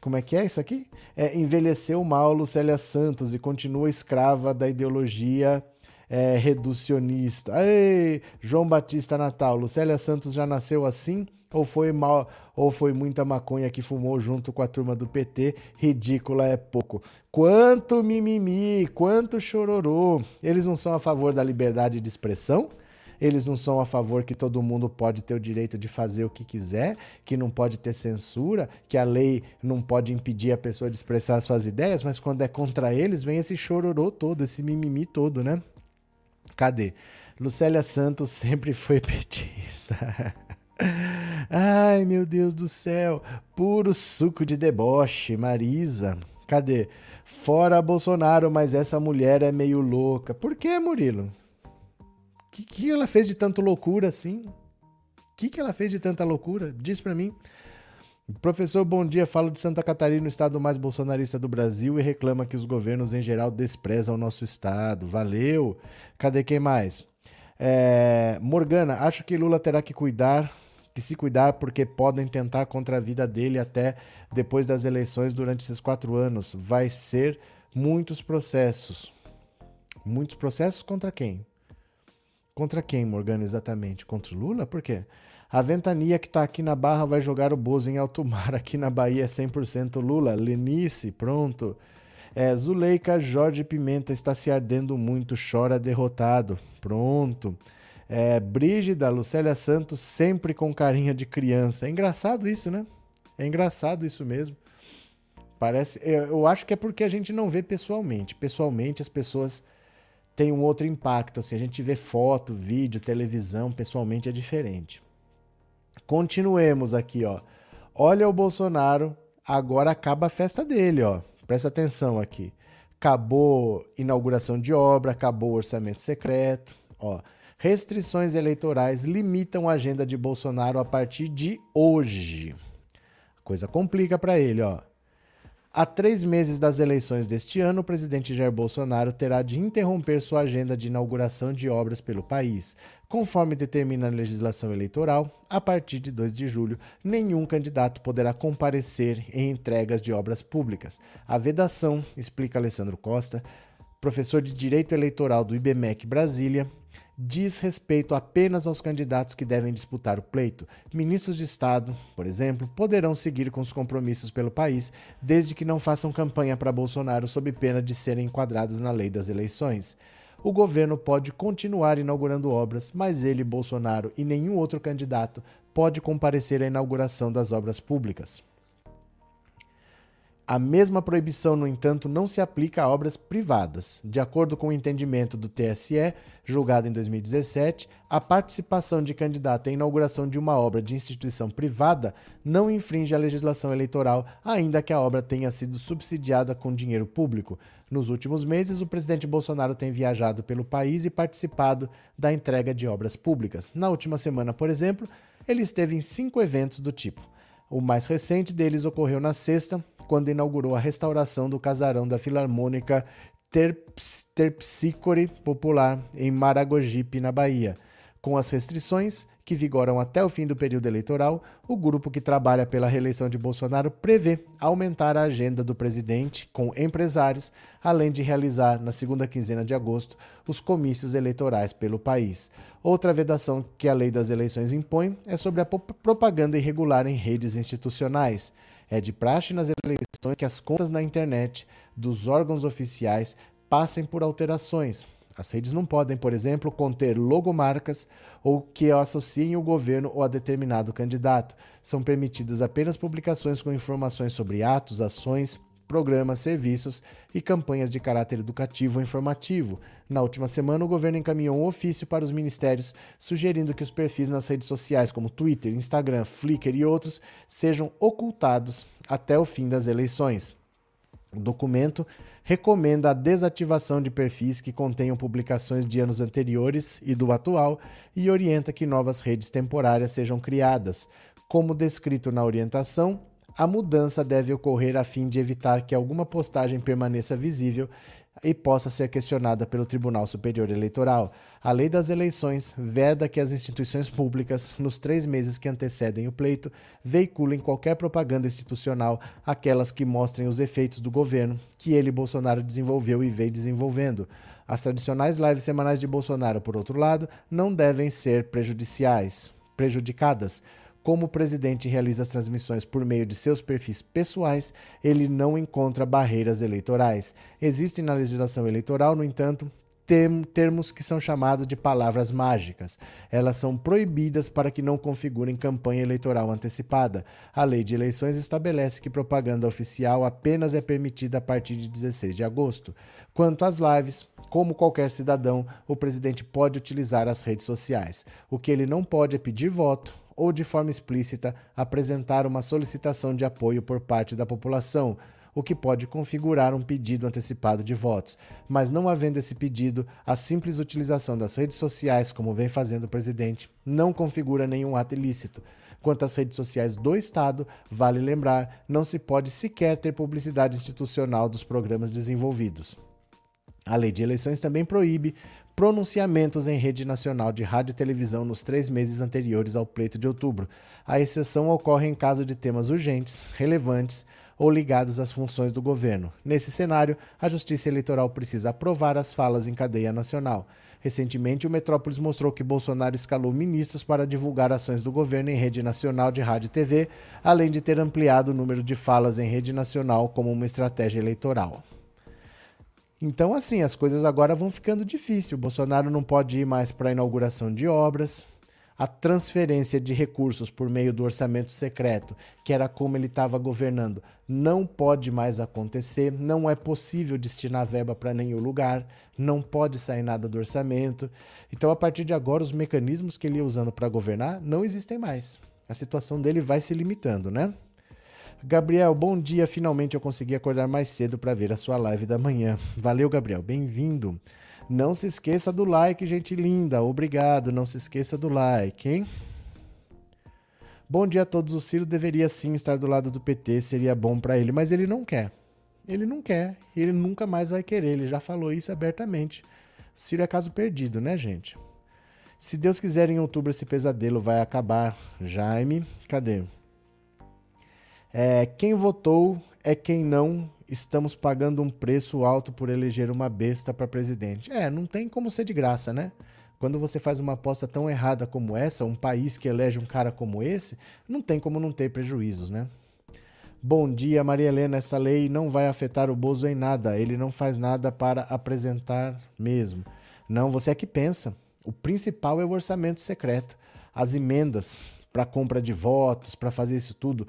como é que é isso aqui? É, envelheceu mal Lucélia Santos e continua escrava da ideologia é, reducionista. Ei, João Batista Natal, Lucélia Santos já nasceu assim? Ou foi mal, ou foi muita maconha que fumou junto com a turma do PT? Ridícula é pouco. Quanto mimimi, quanto chororô. Eles não são a favor da liberdade de expressão? Eles não são a favor que todo mundo pode ter o direito de fazer o que quiser, que não pode ter censura, que a lei não pode impedir a pessoa de expressar suas ideias, mas quando é contra eles, vem esse chororô todo, esse mimimi todo, né? Cadê? Lucélia Santos sempre foi petista. Ai, meu Deus do céu. Puro suco de deboche, Marisa. Cadê? Fora Bolsonaro, mas essa mulher é meio louca. Por que, Murilo? O que, que ela fez de tanta loucura assim? O que, que ela fez de tanta loucura? Diz pra mim. Professor, bom dia. Falo de Santa Catarina, o estado mais bolsonarista do Brasil, e reclama que os governos em geral desprezam o nosso estado. Valeu. Cadê quem mais? É, Morgana, acho que Lula terá que cuidar, que se cuidar, porque podem tentar contra a vida dele até depois das eleições durante esses quatro anos. Vai ser muitos processos. Muitos processos contra quem? Contra quem, Morgana, exatamente? Contra Lula? Por quê? A ventania que está aqui na Barra vai jogar o Bozo em alto mar. Aqui na Bahia é 100% Lula. Lenice, pronto. É, Zuleika Jorge Pimenta está se ardendo muito, chora derrotado. Pronto. É, Brígida Lucélia Santos sempre com carinha de criança. É engraçado isso, né? É engraçado isso mesmo. Parece, eu acho que é porque a gente não vê pessoalmente. Pessoalmente as pessoas têm um outro impacto. Assim, a gente vê foto, vídeo, televisão, pessoalmente é diferente. Continuemos aqui, ó. Olha o Bolsonaro, agora acaba a festa dele, ó. Presta atenção aqui. Acabou inauguração de obra, acabou orçamento secreto, ó. Restrições eleitorais limitam a agenda de Bolsonaro a partir de hoje. A coisa complica para ele, ó. Há três meses das eleições deste ano, o presidente Jair Bolsonaro terá de interromper sua agenda de inauguração de obras pelo país. Conforme determina a legislação eleitoral, a partir de 2 de julho, nenhum candidato poderá comparecer em entregas de obras públicas. A vedação, explica Alessandro Costa, professor de Direito Eleitoral do IBMEC Brasília, diz respeito apenas aos candidatos que devem disputar o pleito. Ministros de Estado, por exemplo, poderão seguir com os compromissos pelo país, desde que não façam campanha para Bolsonaro sob pena de serem enquadrados na lei das eleições. O governo pode continuar inaugurando obras, mas ele, Bolsonaro e nenhum outro candidato pode comparecer à inauguração das obras públicas. A mesma proibição, no entanto, não se aplica a obras privadas. De acordo com o entendimento do TSE, julgado em 2017, a participação de candidato à inauguração de uma obra de instituição privada não infringe a legislação eleitoral, ainda que a obra tenha sido subsidiada com dinheiro público. Nos últimos meses, o presidente Bolsonaro tem viajado pelo país e participado da entrega de obras públicas. Na última semana, por exemplo, ele esteve em cinco eventos do tipo. O mais recente deles ocorreu na sexta, quando inaugurou a restauração do casarão da Filarmônica Terps Terpsícore Popular em Maragogipe, na Bahia. Com as restrições, que vigoram até o fim do período eleitoral, o grupo que trabalha pela reeleição de Bolsonaro prevê aumentar a agenda do presidente com empresários, além de realizar, na segunda quinzena de agosto, os comícios eleitorais pelo país. Outra vedação que a lei das eleições impõe é sobre a propaganda irregular em redes institucionais. É de praxe nas eleições que as contas na internet dos órgãos oficiais passem por alterações, as redes não podem, por exemplo, conter logomarcas ou que associem o governo ou a determinado candidato. São permitidas apenas publicações com informações sobre atos, ações, programas, serviços e campanhas de caráter educativo ou informativo. Na última semana, o governo encaminhou um ofício para os ministérios sugerindo que os perfis nas redes sociais como Twitter, Instagram, Flickr e outros sejam ocultados até o fim das eleições. O documento recomenda a desativação de perfis que contenham publicações de anos anteriores e do atual e orienta que novas redes temporárias sejam criadas. Como descrito na orientação, a mudança deve ocorrer a fim de evitar que alguma postagem permaneça visível e possa ser questionada pelo Tribunal Superior Eleitoral. A lei das eleições veda que as instituições públicas, nos três meses que antecedem o pleito, veiculem qualquer propaganda institucional, aquelas que mostrem os efeitos do governo que ele, Bolsonaro, desenvolveu e vem desenvolvendo. As tradicionais lives semanais de Bolsonaro, por outro lado, não devem ser prejudiciais, prejudicadas. Como o presidente realiza as transmissões por meio de seus perfis pessoais, ele não encontra barreiras eleitorais. Existem na legislação eleitoral, no entanto, termos que são chamados de palavras mágicas. Elas são proibidas para que não configurem campanha eleitoral antecipada. A lei de eleições estabelece que propaganda oficial apenas é permitida a partir de 16 de agosto. Quanto às lives, como qualquer cidadão, o presidente pode utilizar as redes sociais. O que ele não pode é pedir voto, ou de forma explícita apresentar uma solicitação de apoio por parte da população, o que pode configurar um pedido antecipado de votos. Mas não havendo esse pedido, a simples utilização das redes sociais, como vem fazendo o presidente, não configura nenhum ato ilícito. Quanto às redes sociais do Estado, vale lembrar, não se pode sequer ter publicidade institucional dos programas desenvolvidos. A lei de eleições também proíbe pronunciamentos em rede nacional de rádio e televisão nos três meses anteriores ao pleito de outubro. A exceção ocorre em caso de temas urgentes, relevantes ou ligados às funções do governo. Nesse cenário, a Justiça Eleitoral precisa aprovar as falas em cadeia nacional. Recentemente, o Metrópolis mostrou que Bolsonaro escalou ministros para divulgar ações do governo em rede nacional de rádio e TV, além de ter ampliado o número de falas em rede nacional como uma estratégia eleitoral. Então, assim, as coisas agora vão ficando difíceis. O Bolsonaro não pode ir mais para a inauguração de obras. A transferência de recursos por meio do orçamento secreto, que era como ele estava governando, não pode mais acontecer. Não é possível destinar verba para nenhum lugar. Não pode sair nada do orçamento. Então, a partir de agora, os mecanismos que ele ia usando para governar não existem mais. A situação dele vai se limitando, né? Gabriel, bom dia. Finalmente eu consegui acordar mais cedo para ver a sua live da manhã. Valeu, Gabriel. Bem-vindo. Não se esqueça do like, gente linda. Obrigado. Não se esqueça do like, hein? Bom dia a todos. O Ciro deveria sim estar do lado do PT, seria bom para ele, mas ele não quer. Ele não quer. Ele nunca mais vai querer. Ele já falou isso abertamente. Ciro é caso perdido, né, gente? Se Deus quiser, em outubro esse pesadelo vai acabar. Jaime, cadê? É, quem votou é quem não. Estamos pagando um preço alto por eleger uma besta para presidente. É, não tem como ser de graça, né? Quando você faz uma aposta tão errada como essa, um país que elege um cara como esse, não tem como não ter prejuízos, né? Bom dia, Maria Helena. Essa lei não vai afetar o Bozo em nada. Ele não faz nada para apresentar mesmo. Não, você é que pensa. O principal é o orçamento secreto. As emendas para compra de votos, para fazer isso tudo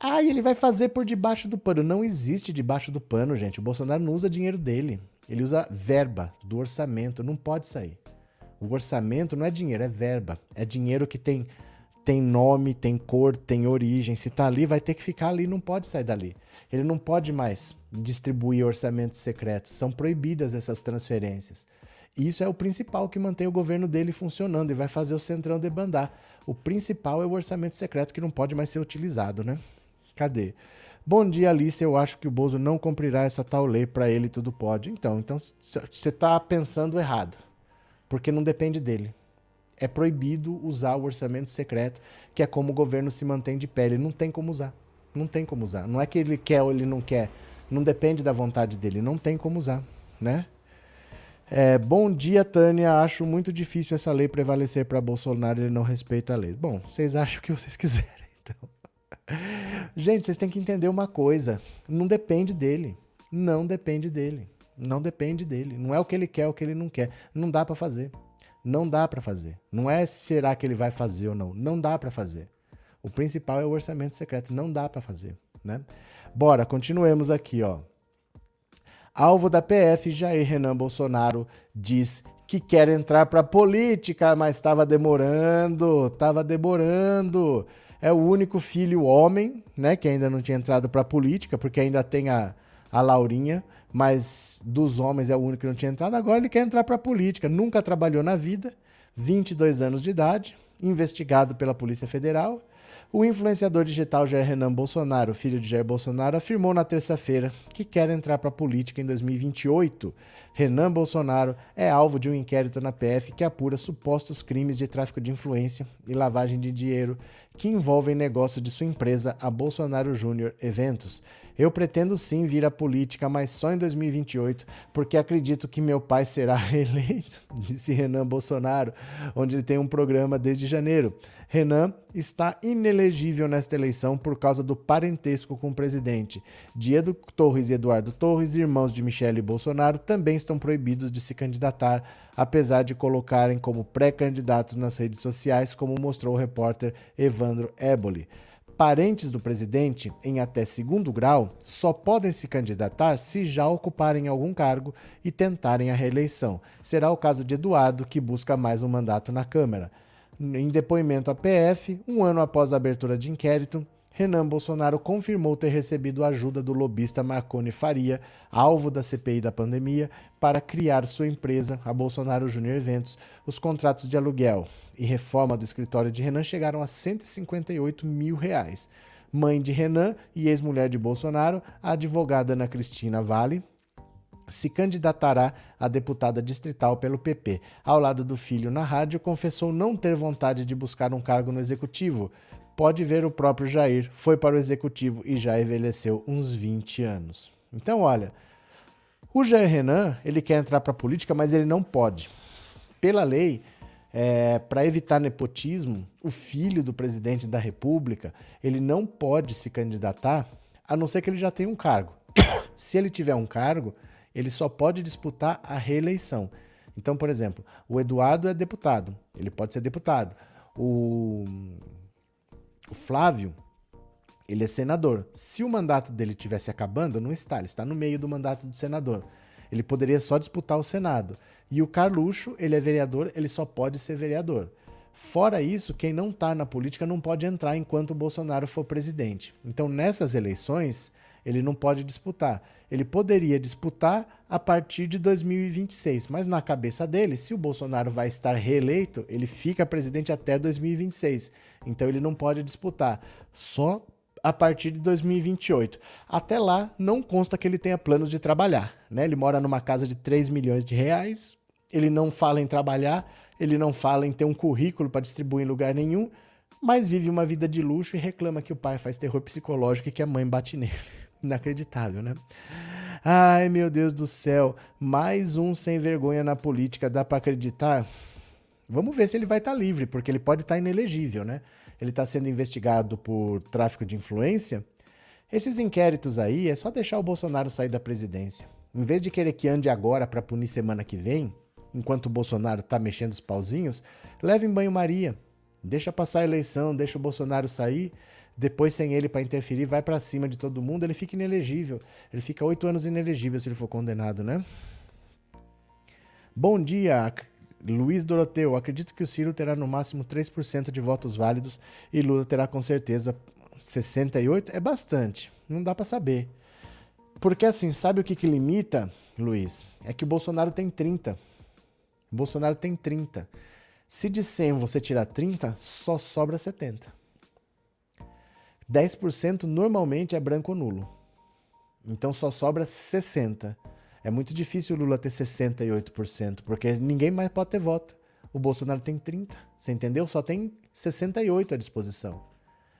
Ah, e ele vai fazer por debaixo do pano. Não existe debaixo do pano, gente. O Bolsonaro não usa dinheiro dele. Ele usa verba do orçamento. Não pode sair. O orçamento não é dinheiro, é verba. É dinheiro que tem, tem nome, tem cor, tem origem. Se tá ali, vai ter que ficar ali, não pode sair dali. Ele não pode mais distribuir orçamentos secretos. São proibidas essas transferências. Isso é o principal que mantém o governo dele funcionando e vai fazer o Centrão debandar. O principal é o orçamento secreto que não pode mais ser utilizado, né? Cadê? Bom dia, Alice. Eu acho que o Bozo não cumprirá essa tal lei para ele tudo pode. Então, então você está pensando errado, porque não depende dele. É proibido usar o orçamento secreto, que é como o governo se mantém de pé. Ele não tem como usar. Não tem como usar. Não é que ele quer ou ele não quer. Não depende da vontade dele. Não tem como usar, né? É, bom dia, Tânia. Acho muito difícil essa lei prevalecer para Bolsonaro. Ele não respeita a lei. Bom, vocês acham o que vocês quiserem, então. Gente, vocês têm que entender uma coisa: não depende dele. Não depende dele. Não depende dele. Não é o que ele quer, é o que ele não quer. Não dá para fazer. Não dá para fazer. Não é será que ele vai fazer ou não. Não dá para fazer. O principal é o orçamento secreto. Não dá para fazer, né? Bora, continuemos aqui, ó. Alvo da PF, Jair Renan Bolsonaro diz que quer entrar para política, mas estava demorando, estava demorando é o único filho homem, né, que ainda não tinha entrado para a política, porque ainda tem a, a Laurinha, mas dos homens é o único que não tinha entrado. Agora ele quer entrar para a política. Nunca trabalhou na vida, 22 anos de idade, investigado pela Polícia Federal. O influenciador digital Jair Renan Bolsonaro, filho de Jair Bolsonaro, afirmou na terça-feira que quer entrar para a política em 2028. Renan Bolsonaro é alvo de um inquérito na PF que apura supostos crimes de tráfico de influência e lavagem de dinheiro que envolvem negócio de sua empresa, a Bolsonaro Júnior Eventos. Eu pretendo sim vir à política, mas só em 2028, porque acredito que meu pai será reeleito, disse Renan Bolsonaro, onde ele tem um programa desde janeiro. Renan está inelegível nesta eleição por causa do parentesco com o presidente. Diego Torres e Eduardo Torres, irmãos de Michele Bolsonaro, também estão proibidos de se candidatar, apesar de colocarem como pré-candidatos nas redes sociais, como mostrou o repórter Evandro Eboli parentes do presidente, em até segundo grau, só podem se candidatar se já ocuparem algum cargo e tentarem a reeleição. Será o caso de Eduardo, que busca mais um mandato na Câmara. Em depoimento à PF, um ano após a abertura de inquérito, Renan Bolsonaro confirmou ter recebido ajuda do lobista Marconi Faria, alvo da CPI da pandemia, para criar sua empresa, a Bolsonaro Júnior Eventos. Os contratos de aluguel e reforma do escritório de Renan chegaram a 158 mil reais. Mãe de Renan e ex-mulher de Bolsonaro, a advogada Ana Cristina Vale, se candidatará a deputada distrital pelo PP. Ao lado do filho na rádio, confessou não ter vontade de buscar um cargo no executivo pode ver o próprio Jair, foi para o executivo e já envelheceu uns 20 anos. Então, olha, o Jair Renan, ele quer entrar para a política, mas ele não pode. Pela lei, é, para evitar nepotismo, o filho do presidente da República, ele não pode se candidatar, a não ser que ele já tenha um cargo. se ele tiver um cargo, ele só pode disputar a reeleição. Então, por exemplo, o Eduardo é deputado, ele pode ser deputado. O o Flávio, ele é senador. Se o mandato dele tivesse acabando, não está, ele está no meio do mandato do senador. Ele poderia só disputar o Senado. E o Carluxo, ele é vereador, ele só pode ser vereador. Fora isso, quem não está na política não pode entrar enquanto o Bolsonaro for presidente. Então, nessas eleições, ele não pode disputar. Ele poderia disputar a partir de 2026, mas na cabeça dele, se o Bolsonaro vai estar reeleito, ele fica presidente até 2026. Então ele não pode disputar. Só a partir de 2028. Até lá, não consta que ele tenha planos de trabalhar. Né? Ele mora numa casa de 3 milhões de reais, ele não fala em trabalhar, ele não fala em ter um currículo para distribuir em lugar nenhum, mas vive uma vida de luxo e reclama que o pai faz terror psicológico e que a mãe bate nele. Inacreditável, né? Ai, meu Deus do céu, mais um sem vergonha na política, dá para acreditar? Vamos ver se ele vai estar tá livre, porque ele pode estar tá inelegível, né? Ele está sendo investigado por tráfico de influência. Esses inquéritos aí é só deixar o Bolsonaro sair da presidência. Em vez de querer que ande agora para punir semana que vem, enquanto o Bolsonaro está mexendo os pauzinhos, leve em banho-maria. Deixa passar a eleição, deixa o Bolsonaro sair depois sem ele para interferir, vai para cima de todo mundo, ele fica inelegível. Ele fica oito anos inelegível se ele for condenado, né? Bom dia, Luiz Doroteu. Acredito que o Ciro terá no máximo 3% de votos válidos e Lula terá com certeza 68. É bastante, não dá para saber. Porque assim, sabe o que, que limita, Luiz? É que o Bolsonaro tem 30. O Bolsonaro tem 30. Se de 100 você tirar 30, só sobra 70. 10% normalmente é branco ou nulo. Então só sobra 60. É muito difícil o Lula ter 68%, porque ninguém mais pode ter voto. O Bolsonaro tem 30, você entendeu? Só tem 68 à disposição.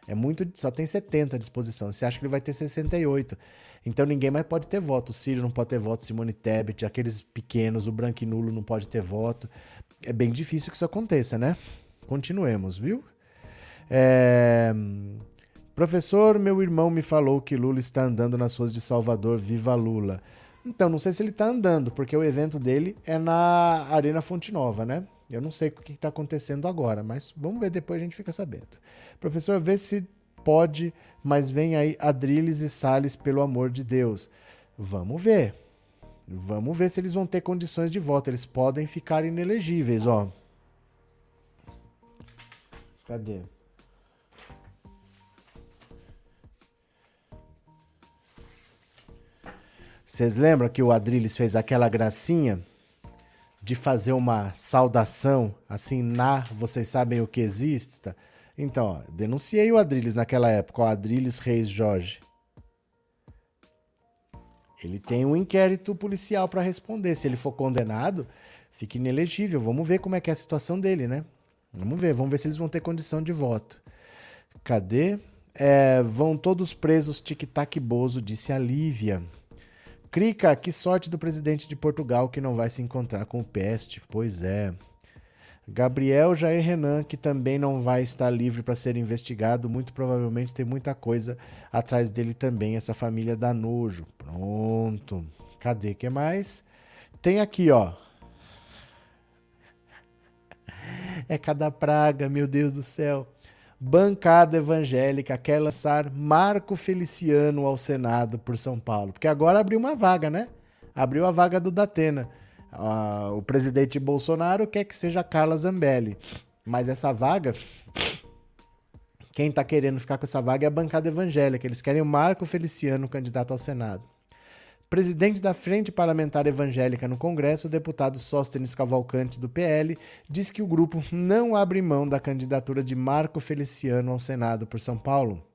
É muito, só tem 70 à disposição. Você acha que ele vai ter 68. Então ninguém mais pode ter voto. O Ciro não pode ter voto, Simone Tebet, aqueles pequenos, o branco e nulo não pode ter voto. É bem difícil que isso aconteça, né? Continuemos, viu? É... Professor, meu irmão me falou que Lula está andando nas ruas de Salvador. Viva Lula! Então, não sei se ele está andando, porque o evento dele é na Arena Fonte Nova, né? Eu não sei o que está acontecendo agora, mas vamos ver depois a gente fica sabendo. Professor, vê se pode, mas vem aí Adriles e Salles, pelo amor de Deus. Vamos ver. Vamos ver se eles vão ter condições de voto. Eles podem ficar inelegíveis, ó. Cadê? Vocês lembram que o Adriles fez aquela gracinha de fazer uma saudação assim na vocês sabem o que existe? Então, ó, denunciei o Adriles naquela época, o Adriles Reis Jorge. Ele tem um inquérito policial para responder. Se ele for condenado, fica inelegível. Vamos ver como é que é a situação dele, né? Vamos ver, vamos ver se eles vão ter condição de voto. Cadê? É, vão todos presos, tic-tac bozo, disse a Lívia. Crica, que sorte do presidente de Portugal que não vai se encontrar com o peste. Pois é. Gabriel Jair Renan, que também não vai estar livre para ser investigado, muito provavelmente tem muita coisa atrás dele também, essa família da nojo. Pronto. Cadê que mais? Tem aqui, ó. É cada praga, meu Deus do céu bancada evangélica quer lançar Marco Feliciano ao Senado por São Paulo. Porque agora abriu uma vaga, né? Abriu a vaga do Datena. Uh, o presidente Bolsonaro quer que seja Carla Zambelli. Mas essa vaga, quem está querendo ficar com essa vaga é a bancada evangélica. Eles querem o Marco Feliciano candidato ao Senado. Presidente da Frente Parlamentar Evangélica no Congresso, o deputado Sóstenes Cavalcante, do PL, diz que o grupo não abre mão da candidatura de Marco Feliciano ao Senado por São Paulo.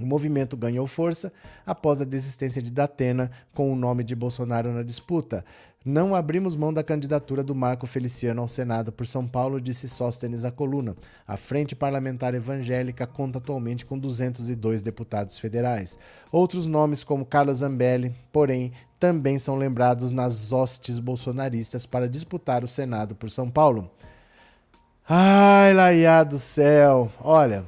O movimento ganhou força após a desistência de Datena com o nome de Bolsonaro na disputa. Não abrimos mão da candidatura do Marco Feliciano ao Senado por São Paulo, disse Sóstenes à coluna. A Frente Parlamentar Evangélica conta atualmente com 202 deputados federais. Outros nomes, como Carlos Zambelli, porém, também são lembrados nas hostes bolsonaristas para disputar o Senado por São Paulo. Ai, Laia do céu! Olha,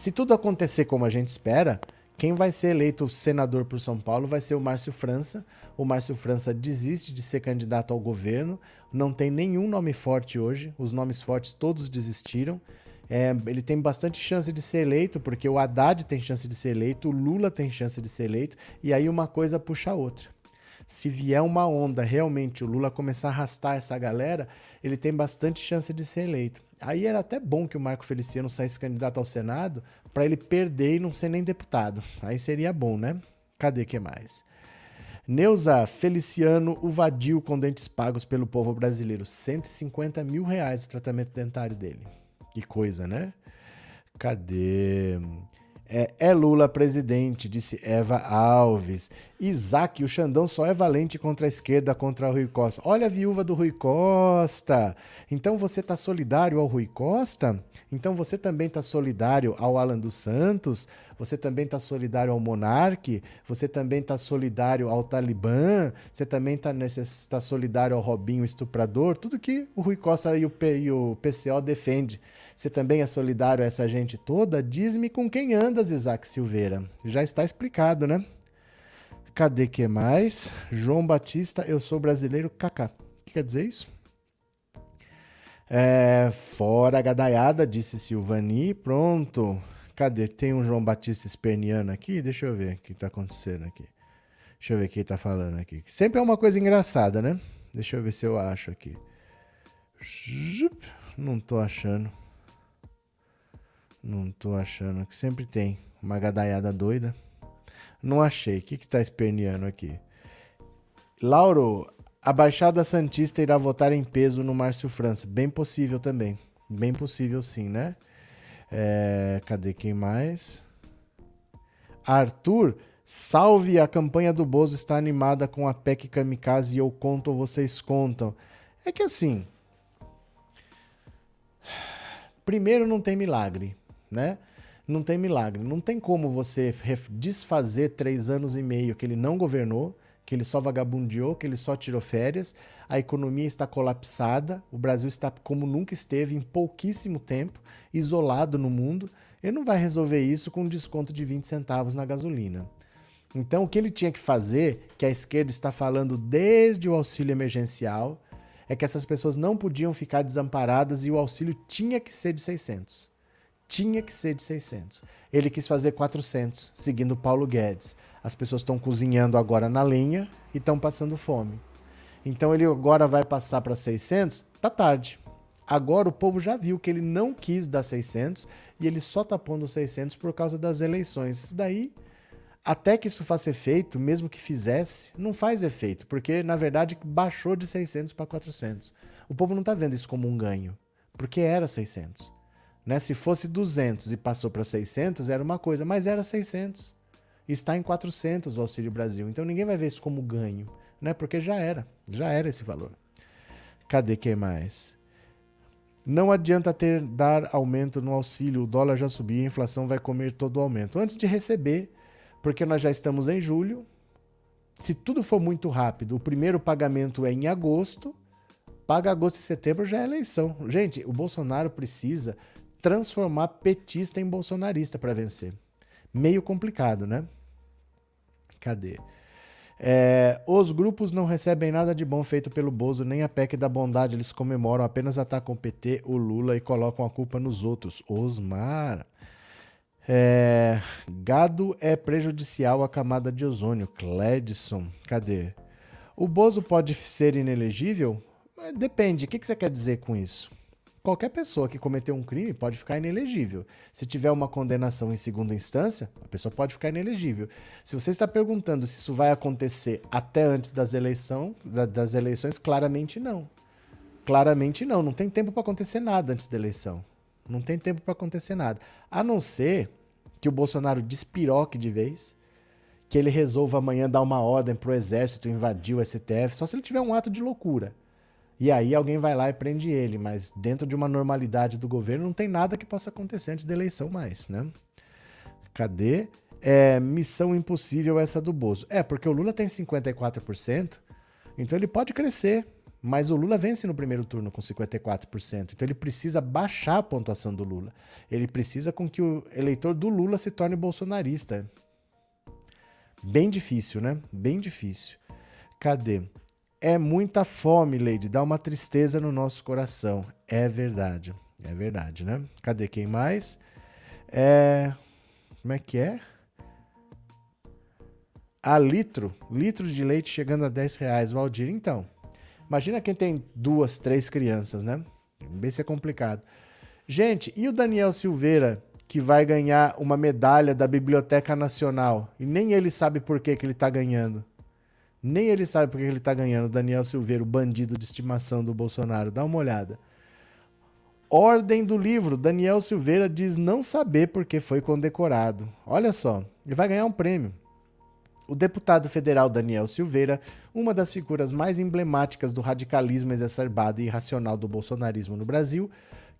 se tudo acontecer como a gente espera, quem vai ser eleito senador por São Paulo vai ser o Márcio França. O Márcio França desiste de ser candidato ao governo, não tem nenhum nome forte hoje, os nomes fortes todos desistiram. É, ele tem bastante chance de ser eleito, porque o Haddad tem chance de ser eleito, o Lula tem chance de ser eleito, e aí uma coisa puxa a outra. Se vier uma onda, realmente, o Lula começar a arrastar essa galera, ele tem bastante chance de ser eleito. Aí era até bom que o Marco Feliciano saísse candidato ao Senado para ele perder e não ser nem deputado. Aí seria bom, né? Cadê que mais? Neuza Feliciano, o vadio com dentes pagos pelo povo brasileiro. 150 mil reais o tratamento dentário dele. Que coisa, né? Cadê? É, é, Lula presidente, disse Eva Alves. Isaac, o Xandão só é valente contra a esquerda, contra o Rui Costa. Olha a viúva do Rui Costa. Então você está solidário ao Rui Costa? Então você também está solidário ao Alan dos Santos? Você também está solidário ao Monarque? Você também está solidário ao Talibã? Você também está tá solidário ao Robinho estuprador? Tudo que o Rui Costa e o, P, e o PCO defende. Você também é solidário a essa gente toda? Diz-me com quem andas, Isaac Silveira. Já está explicado, né? Cadê que mais? João Batista, eu sou brasileiro, kaká. O que quer dizer isso? É, fora a gadaiada, disse Silvani. Pronto. Cadê? Tem um João Batista esperniano aqui? Deixa eu ver o que está acontecendo aqui. Deixa eu ver o que ele tá falando aqui. Sempre é uma coisa engraçada, né? Deixa eu ver se eu acho aqui. Não tô achando. Não tô achando. Que sempre tem uma gadaiada doida. Não achei. O que que tá esperneando aqui? Lauro, a Baixada Santista irá votar em peso no Márcio França. Bem possível também. Bem possível sim, né? É, cadê quem mais? Arthur, salve! A campanha do Bozo está animada com a PEC Kamikaze e eu conto, vocês contam. É que assim. Primeiro, não tem milagre, né? Não tem milagre. Não tem como você desfazer três anos e meio que ele não governou que ele só vagabundeou, que ele só tirou férias, a economia está colapsada, o Brasil está como nunca esteve em pouquíssimo tempo, isolado no mundo. Ele não vai resolver isso com um desconto de 20 centavos na gasolina. Então, o que ele tinha que fazer, que a esquerda está falando desde o auxílio emergencial, é que essas pessoas não podiam ficar desamparadas e o auxílio tinha que ser de 600. Tinha que ser de 600. Ele quis fazer 400, seguindo Paulo Guedes. As pessoas estão cozinhando agora na lenha e estão passando fome. Então ele agora vai passar para 600? Tá tarde. Agora o povo já viu que ele não quis dar 600 e ele só tá pondo 600 por causa das eleições. Isso daí, até que isso faça efeito, mesmo que fizesse, não faz efeito, porque na verdade baixou de 600 para 400. O povo não tá vendo isso como um ganho, porque era 600. Né? Se fosse 200 e passou para 600, era uma coisa, mas era 600 está em 400 o Auxílio Brasil. Então ninguém vai ver isso como ganho, né? Porque já era, já era esse valor. Cadê quem mais? Não adianta ter dar aumento no auxílio, o dólar já subiu, a inflação vai comer todo o aumento. Antes de receber, porque nós já estamos em julho, se tudo for muito rápido, o primeiro pagamento é em agosto, paga agosto e setembro já é eleição. Gente, o Bolsonaro precisa transformar petista em bolsonarista para vencer. Meio complicado, né? Cadê? É, os grupos não recebem nada de bom feito pelo Bozo, nem a PEC da bondade. Eles comemoram, apenas atacam o PT, o Lula e colocam a culpa nos outros. Osmar. É, gado é prejudicial à camada de ozônio. Cledson. Cadê? O Bozo pode ser inelegível? Depende. O que você quer dizer com isso? Qualquer pessoa que cometeu um crime pode ficar inelegível. Se tiver uma condenação em segunda instância, a pessoa pode ficar inelegível. Se você está perguntando se isso vai acontecer até antes das, eleição, das eleições, claramente não. Claramente não. Não tem tempo para acontecer nada antes da eleição. Não tem tempo para acontecer nada. A não ser que o Bolsonaro despiroque de vez, que ele resolva amanhã dar uma ordem para o exército invadir o STF, só se ele tiver um ato de loucura. E aí alguém vai lá e prende ele, mas dentro de uma normalidade do governo não tem nada que possa acontecer antes da eleição mais, né? Cadê? É, missão impossível essa do Bozo. É, porque o Lula tem 54%, então ele pode crescer, mas o Lula vence no primeiro turno com 54%. Então ele precisa baixar a pontuação do Lula. Ele precisa com que o eleitor do Lula se torne bolsonarista. Bem difícil, né? Bem difícil. Cadê? É muita fome, Lady. Dá uma tristeza no nosso coração. É verdade. É verdade, né? Cadê quem mais? É. Como é que é? A litro. Litro de leite chegando a 10 reais, Valdir. Então, imagina quem tem duas, três crianças, né? Bem se é complicado. Gente, e o Daniel Silveira, que vai ganhar uma medalha da Biblioteca Nacional? E nem ele sabe por que, que ele tá ganhando. Nem ele sabe porque ele está ganhando. Daniel Silveira, o bandido de estimação do Bolsonaro. Dá uma olhada. Ordem do livro. Daniel Silveira diz não saber porque foi condecorado. Olha só, ele vai ganhar um prêmio. O deputado federal Daniel Silveira, uma das figuras mais emblemáticas do radicalismo exacerbado e irracional do bolsonarismo no Brasil,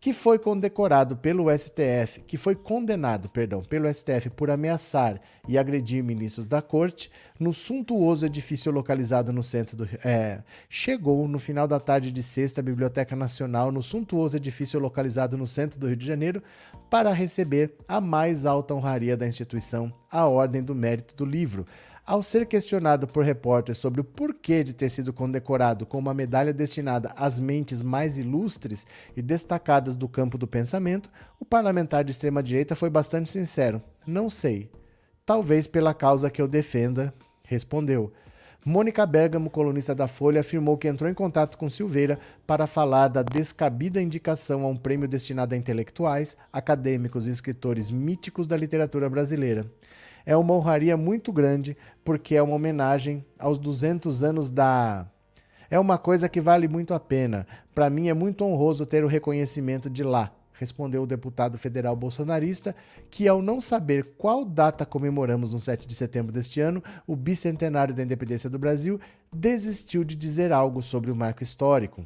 que foi condecorado pelo STF, que foi condenado, perdão, pelo STF por ameaçar e agredir ministros da corte no suntuoso edifício localizado no centro do é, chegou no final da tarde de sexta à Biblioteca Nacional no suntuoso edifício localizado no centro do Rio de Janeiro para receber a mais alta honraria da instituição, a Ordem do Mérito do Livro. Ao ser questionado por repórteres sobre o porquê de ter sido condecorado com uma medalha destinada às mentes mais ilustres e destacadas do campo do pensamento, o parlamentar de extrema-direita foi bastante sincero: Não sei. Talvez pela causa que eu defenda, respondeu. Mônica Bergamo, colunista da Folha, afirmou que entrou em contato com Silveira para falar da descabida indicação a um prêmio destinado a intelectuais, acadêmicos e escritores míticos da literatura brasileira. É uma honraria muito grande porque é uma homenagem aos 200 anos da. É uma coisa que vale muito a pena. Para mim é muito honroso ter o reconhecimento de lá, respondeu o deputado federal bolsonarista, que, ao não saber qual data comemoramos no 7 de setembro deste ano, o bicentenário da independência do Brasil, desistiu de dizer algo sobre o marco histórico.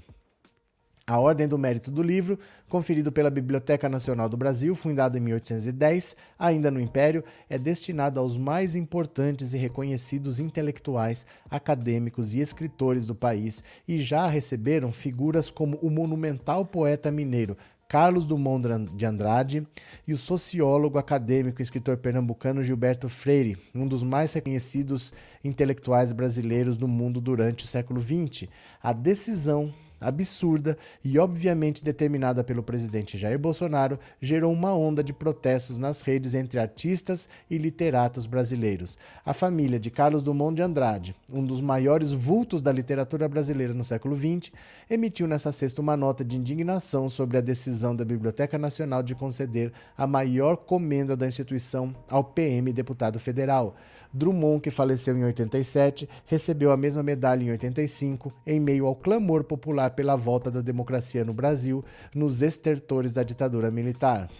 A Ordem do Mérito do Livro, conferido pela Biblioteca Nacional do Brasil, fundada em 1810, ainda no Império, é destinado aos mais importantes e reconhecidos intelectuais, acadêmicos e escritores do país e já receberam figuras como o monumental poeta mineiro Carlos Dumont de Andrade e o sociólogo, acadêmico e escritor pernambucano Gilberto Freire, um dos mais reconhecidos intelectuais brasileiros do mundo durante o século XX. A decisão absurda e obviamente determinada pelo presidente Jair Bolsonaro, gerou uma onda de protestos nas redes entre artistas e literatos brasileiros. A família de Carlos Dumont de Andrade, um dos maiores vultos da literatura brasileira no século XX, emitiu nessa sexta uma nota de indignação sobre a decisão da Biblioteca Nacional de conceder a maior comenda da instituição ao PM deputado federal. Drummond, que faleceu em 87, recebeu a mesma medalha em 85, em meio ao clamor popular pela volta da democracia no Brasil, nos estertores da ditadura militar.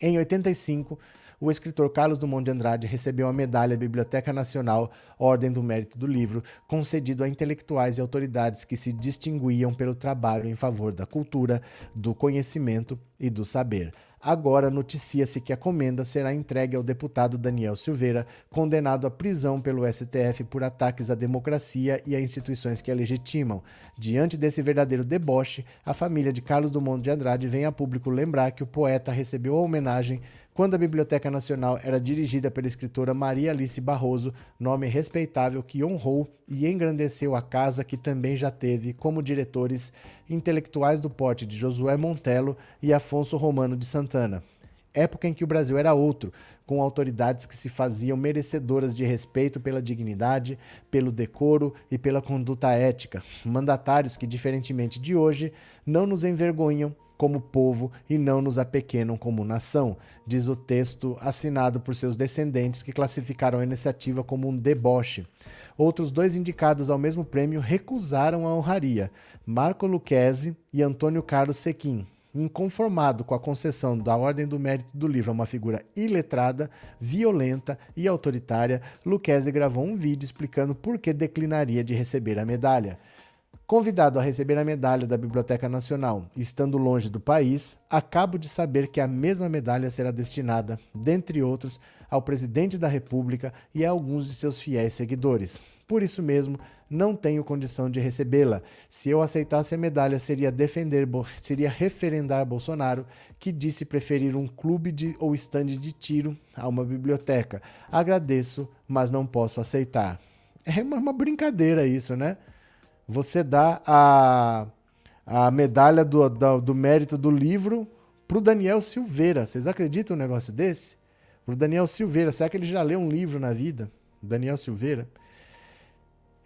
Em 85, o escritor Carlos Dumont de Andrade recebeu a medalha Biblioteca Nacional Ordem do Mérito do Livro, concedido a intelectuais e autoridades que se distinguiam pelo trabalho em favor da cultura, do conhecimento e do saber. Agora noticia-se que a comenda será entregue ao deputado Daniel Silveira, condenado à prisão pelo STF por ataques à democracia e a instituições que a legitimam. Diante desse verdadeiro deboche, a família de Carlos Dumont de Andrade vem a público lembrar que o poeta recebeu a homenagem quando a Biblioteca Nacional era dirigida pela escritora Maria Alice Barroso, nome respeitável que honrou e engrandeceu a casa que também já teve como diretores intelectuais do porte de Josué Montelo e Afonso Romano de Santana. Época em que o Brasil era outro, com autoridades que se faziam merecedoras de respeito pela dignidade, pelo decoro e pela conduta ética. Mandatários que, diferentemente de hoje, não nos envergonham como povo e não nos apequenam como nação, diz o texto assinado por seus descendentes que classificaram a iniciativa como um deboche. Outros dois indicados ao mesmo prêmio recusaram a honraria, Marco Lucchesi e Antônio Carlos Sequim. Inconformado com a concessão da Ordem do Mérito do livro a uma figura iletrada, violenta e autoritária, Lucchesi gravou um vídeo explicando por que declinaria de receber a medalha. Convidado a receber a medalha da Biblioteca Nacional, estando longe do país, acabo de saber que a mesma medalha será destinada, dentre outros, ao presidente da República e a alguns de seus fiéis seguidores. Por isso mesmo, não tenho condição de recebê-la. Se eu aceitasse a medalha, seria defender, seria referendar Bolsonaro, que disse preferir um clube de, ou estande de tiro a uma biblioteca. Agradeço, mas não posso aceitar. É uma, uma brincadeira isso, né? você dá a, a medalha do, do, do mérito do livro para o Daniel Silveira. Vocês acreditam um negócio desse? Para o Daniel Silveira. Será que ele já leu um livro na vida? Daniel Silveira.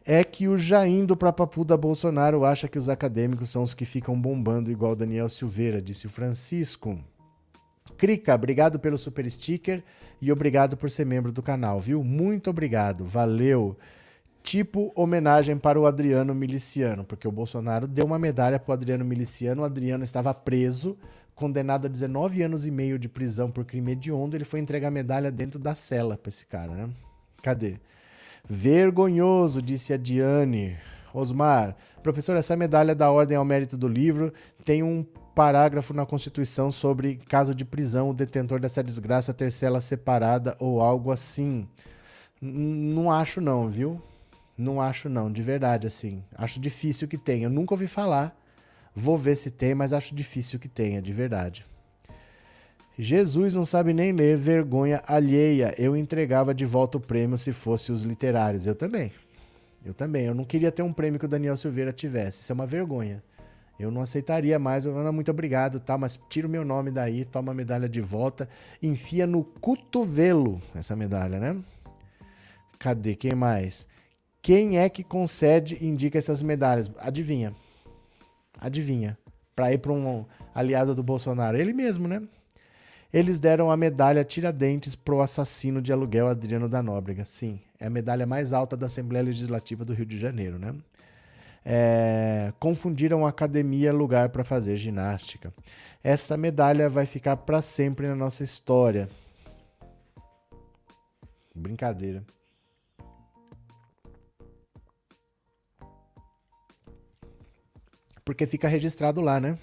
É que o já indo para Papuda Bolsonaro acha que os acadêmicos são os que ficam bombando igual Daniel Silveira, disse o Francisco. Crica, obrigado pelo super sticker e obrigado por ser membro do canal, viu? Muito obrigado, valeu tipo homenagem para o Adriano Miliciano, porque o Bolsonaro deu uma medalha para o Adriano Miliciano, o Adriano estava preso, condenado a 19 anos e meio de prisão por crime hediondo, ele foi entregar medalha dentro da cela para esse cara, né? Cadê? Vergonhoso, disse a Diane. Osmar, professor, essa medalha da Ordem ao Mérito do Livro tem um parágrafo na Constituição sobre caso de prisão, o detentor dessa desgraça ter cela separada ou algo assim. N não acho não, viu? Não acho não, de verdade, assim. Acho difícil que tenha. Eu nunca ouvi falar. Vou ver se tem, mas acho difícil que tenha, de verdade. Jesus não sabe nem ler, vergonha alheia. Eu entregava de volta o prêmio se fosse os literários. Eu também. Eu também. Eu não queria ter um prêmio que o Daniel Silveira tivesse. Isso é uma vergonha. Eu não aceitaria mais. Eu, muito obrigado, tá? Mas tira o meu nome daí, toma a medalha de volta, enfia no cotovelo essa medalha, né? Cadê? Quem mais? Quem é que concede e indica essas medalhas? Adivinha. Adivinha. Para ir para um aliado do Bolsonaro. Ele mesmo, né? Eles deram a medalha Tiradentes pro assassino de aluguel Adriano da Nóbrega. Sim, é a medalha mais alta da Assembleia Legislativa do Rio de Janeiro, né? É, confundiram academia lugar para fazer ginástica. Essa medalha vai ficar para sempre na nossa história. Brincadeira. Porque fica registrado lá, né?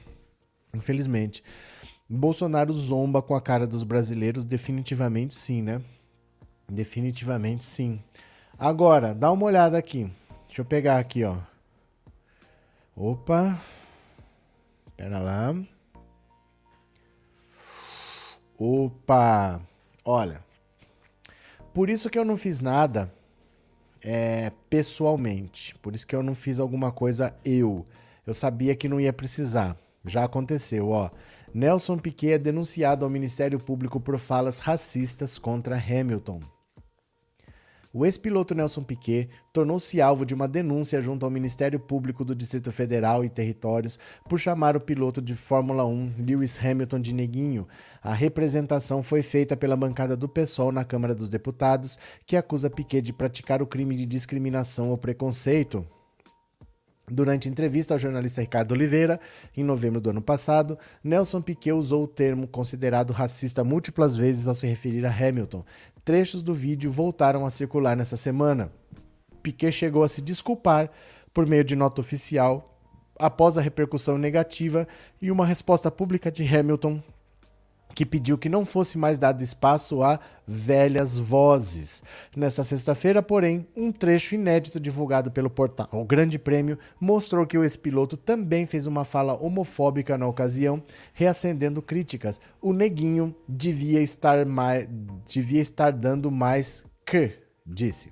Infelizmente. Bolsonaro zomba com a cara dos brasileiros, definitivamente sim, né? Definitivamente sim. Agora, dá uma olhada aqui. Deixa eu pegar aqui, ó. Opa. Pera lá. Opa. Olha. Por isso que eu não fiz nada é, pessoalmente. Por isso que eu não fiz alguma coisa eu. Eu sabia que não ia precisar. Já aconteceu, ó. Nelson Piquet é denunciado ao Ministério Público por falas racistas contra Hamilton. O ex-piloto Nelson Piquet tornou-se alvo de uma denúncia junto ao Ministério Público do Distrito Federal e Territórios por chamar o piloto de Fórmula 1 Lewis Hamilton de neguinho. A representação foi feita pela bancada do PSOL na Câmara dos Deputados, que acusa Piquet de praticar o crime de discriminação ou preconceito. Durante entrevista ao jornalista Ricardo Oliveira, em novembro do ano passado, Nelson Piquet usou o termo considerado racista múltiplas vezes ao se referir a Hamilton. Trechos do vídeo voltaram a circular nessa semana. Piquet chegou a se desculpar por meio de nota oficial após a repercussão negativa e uma resposta pública de Hamilton que pediu que não fosse mais dado espaço a velhas vozes. Nessa sexta-feira, porém, um trecho inédito divulgado pelo portal O Grande Prêmio mostrou que o ex-piloto também fez uma fala homofóbica na ocasião, reacendendo críticas. O neguinho devia estar, mais, devia estar dando mais que, disse.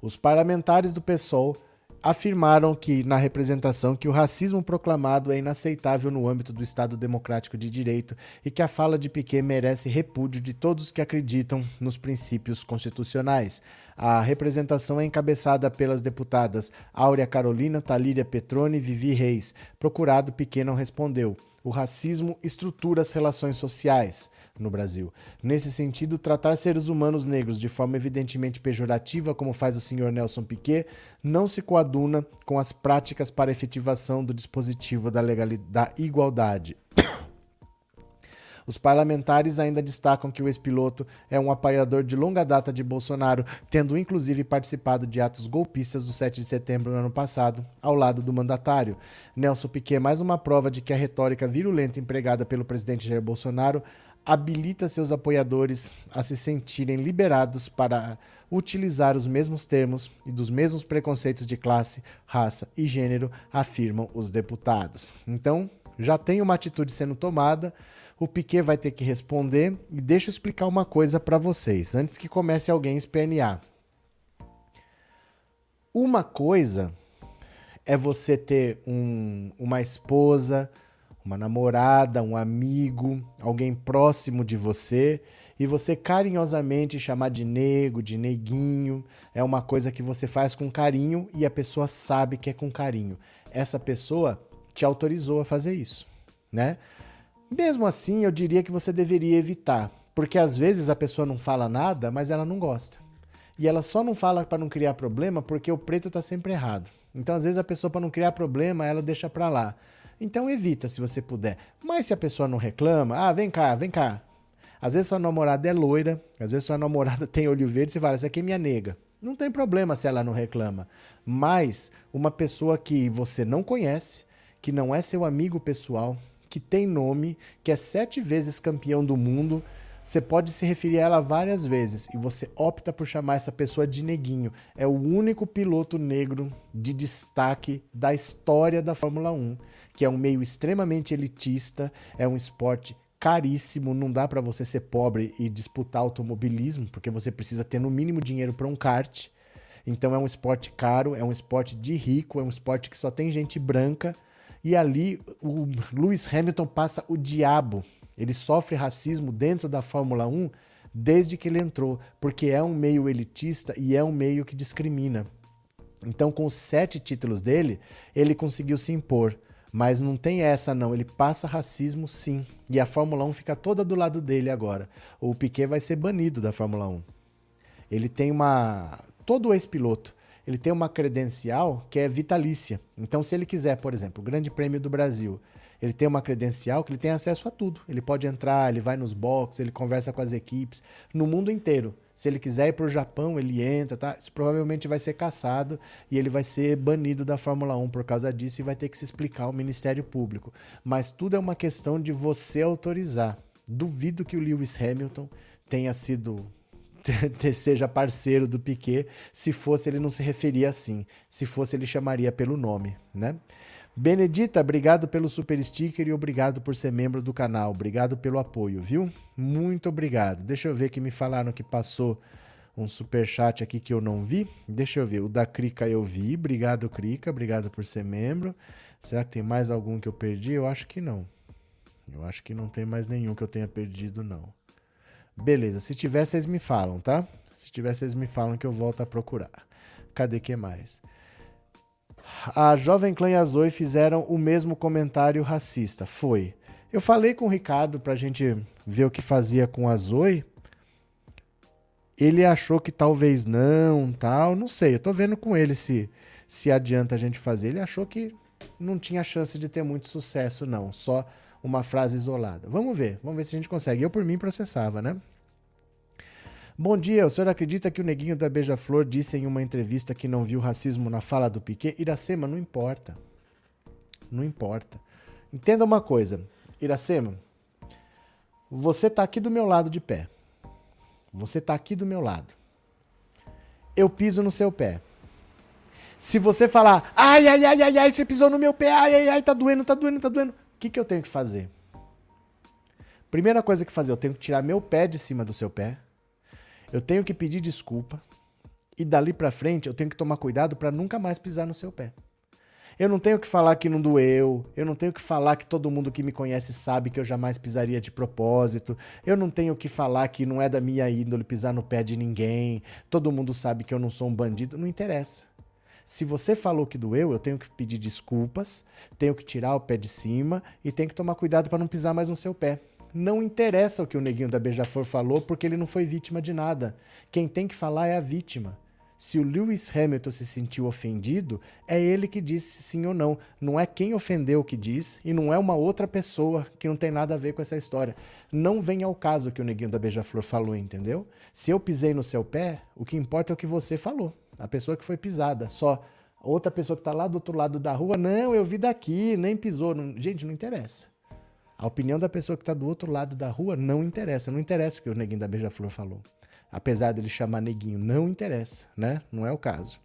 Os parlamentares do PSOL afirmaram que, na representação, que o racismo proclamado é inaceitável no âmbito do Estado Democrático de Direito e que a fala de Piquet merece repúdio de todos que acreditam nos princípios constitucionais. A representação é encabeçada pelas deputadas Áurea Carolina, Talíria Petrone e Vivi Reis. Procurado, Piquet não respondeu. O racismo estrutura as relações sociais no Brasil. Nesse sentido, tratar seres humanos negros de forma evidentemente pejorativa, como faz o senhor Nelson Piquet, não se coaduna com as práticas para efetivação do dispositivo da, da igualdade. Os parlamentares ainda destacam que o ex-piloto é um apoiador de longa data de Bolsonaro, tendo inclusive participado de atos golpistas do 7 de setembro do ano passado, ao lado do mandatário. Nelson Piquet é mais uma prova de que a retórica virulenta empregada pelo presidente Jair Bolsonaro habilita seus apoiadores a se sentirem liberados para utilizar os mesmos termos e dos mesmos preconceitos de classe, raça e gênero, afirmam os deputados. Então, já tem uma atitude sendo tomada, o Piquet vai ter que responder e deixa eu explicar uma coisa para vocês, antes que comece alguém a espernear. Uma coisa é você ter um, uma esposa, uma namorada, um amigo, alguém próximo de você e você carinhosamente chamar de nego, de neguinho, é uma coisa que você faz com carinho e a pessoa sabe que é com carinho. Essa pessoa te autorizou a fazer isso, né? Mesmo assim, eu diria que você deveria evitar, porque às vezes a pessoa não fala nada, mas ela não gosta. E ela só não fala para não criar problema porque o preto tá sempre errado. Então, às vezes a pessoa para não criar problema, ela deixa para lá. Então evita se você puder. Mas se a pessoa não reclama, ah, vem cá, vem cá. Às vezes sua namorada é loira, às vezes sua namorada tem olho verde, você fala, essa aqui é minha nega. Não tem problema se ela não reclama. Mas uma pessoa que você não conhece, que não é seu amigo pessoal, que tem nome, que é sete vezes campeão do mundo, você pode se referir a ela várias vezes e você opta por chamar essa pessoa de neguinho. É o único piloto negro de destaque da história da Fórmula 1 que é um meio extremamente elitista, é um esporte caríssimo, não dá para você ser pobre e disputar automobilismo, porque você precisa ter no mínimo dinheiro para um kart. Então é um esporte caro, é um esporte de rico, é um esporte que só tem gente branca. E ali o Lewis Hamilton passa o diabo. Ele sofre racismo dentro da Fórmula 1 desde que ele entrou, porque é um meio elitista e é um meio que discrimina. Então, com os sete títulos dele, ele conseguiu se impor. Mas não tem essa, não. Ele passa racismo, sim. E a Fórmula 1 fica toda do lado dele agora. O Piquet vai ser banido da Fórmula 1. Ele tem uma. Todo ex-piloto. Ele tem uma credencial que é vitalícia. Então, se ele quiser, por exemplo, o Grande Prêmio do Brasil, ele tem uma credencial que ele tem acesso a tudo. Ele pode entrar, ele vai nos boxes, ele conversa com as equipes, no mundo inteiro. Se ele quiser ir para o Japão, ele entra, tá? Isso provavelmente vai ser caçado e ele vai ser banido da Fórmula 1 por causa disso e vai ter que se explicar ao Ministério Público. Mas tudo é uma questão de você autorizar. Duvido que o Lewis Hamilton tenha sido seja parceiro do Piquet. Se fosse, ele não se referia assim. Se fosse, ele chamaria pelo nome, né? Benedita, obrigado pelo super sticker e obrigado por ser membro do canal. Obrigado pelo apoio, viu? Muito obrigado. Deixa eu ver que me falaram que passou um super chat aqui que eu não vi. Deixa eu ver. O da Crica eu vi. Obrigado, Crica. Obrigado por ser membro. Será que tem mais algum que eu perdi? Eu acho que não. Eu acho que não tem mais nenhum que eu tenha perdido, não. Beleza. Se tiver, vocês me falam, tá? Se tiver, vocês me falam que eu volto a procurar. Cadê que mais? A Jovem Clã e a Zoe fizeram o mesmo comentário racista. Foi. Eu falei com o Ricardo pra gente ver o que fazia com a Zoe. Ele achou que talvez não, tal, não sei. Eu tô vendo com ele se se adianta a gente fazer. Ele achou que não tinha chance de ter muito sucesso não, só uma frase isolada. Vamos ver, vamos ver se a gente consegue. Eu por mim processava, né? Bom dia, o senhor acredita que o neguinho da Beija-Flor disse em uma entrevista que não viu racismo na fala do Piquet? Iracema, não importa. Não importa. Entenda uma coisa, Iracema, você tá aqui do meu lado de pé. Você tá aqui do meu lado. Eu piso no seu pé. Se você falar, ai, ai, ai, ai, ai, você pisou no meu pé, ai, ai, ai, tá doendo, tá doendo, tá doendo, o que, que eu tenho que fazer? Primeira coisa que fazer, eu tenho que tirar meu pé de cima do seu pé eu tenho que pedir desculpa e dali para frente eu tenho que tomar cuidado para nunca mais pisar no seu pé. Eu não tenho que falar que não doeu, eu não tenho que falar que todo mundo que me conhece sabe que eu jamais pisaria de propósito, eu não tenho que falar que não é da minha índole pisar no pé de ninguém, todo mundo sabe que eu não sou um bandido, não interessa. Se você falou que doeu, eu tenho que pedir desculpas, tenho que tirar o pé de cima e tenho que tomar cuidado para não pisar mais no seu pé. Não interessa o que o neguinho da Beija-Flor falou, porque ele não foi vítima de nada. Quem tem que falar é a vítima. Se o Lewis Hamilton se sentiu ofendido, é ele que disse sim ou não. Não é quem ofendeu que diz e não é uma outra pessoa que não tem nada a ver com essa história. Não vem ao caso que o neguinho da Beija-Flor falou, entendeu? Se eu pisei no seu pé, o que importa é o que você falou. A pessoa que foi pisada. Só outra pessoa que está lá do outro lado da rua, não, eu vi daqui, nem pisou. Gente, não interessa. A opinião da pessoa que está do outro lado da rua não interessa. Não interessa o que o neguinho da Beija-Flor falou. Apesar dele chamar neguinho, não interessa, né? Não é o caso.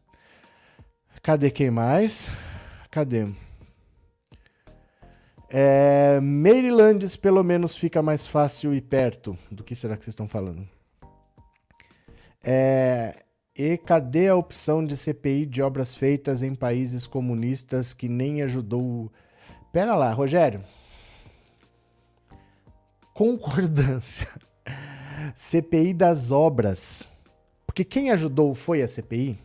Cadê quem mais? Cadê? É, Marylandes pelo menos fica mais fácil e perto. Do que será que vocês estão falando? É, e cadê a opção de CPI de obras feitas em países comunistas que nem ajudou? Pera lá, Rogério concordância. CPI das obras. Porque quem ajudou foi a CPI?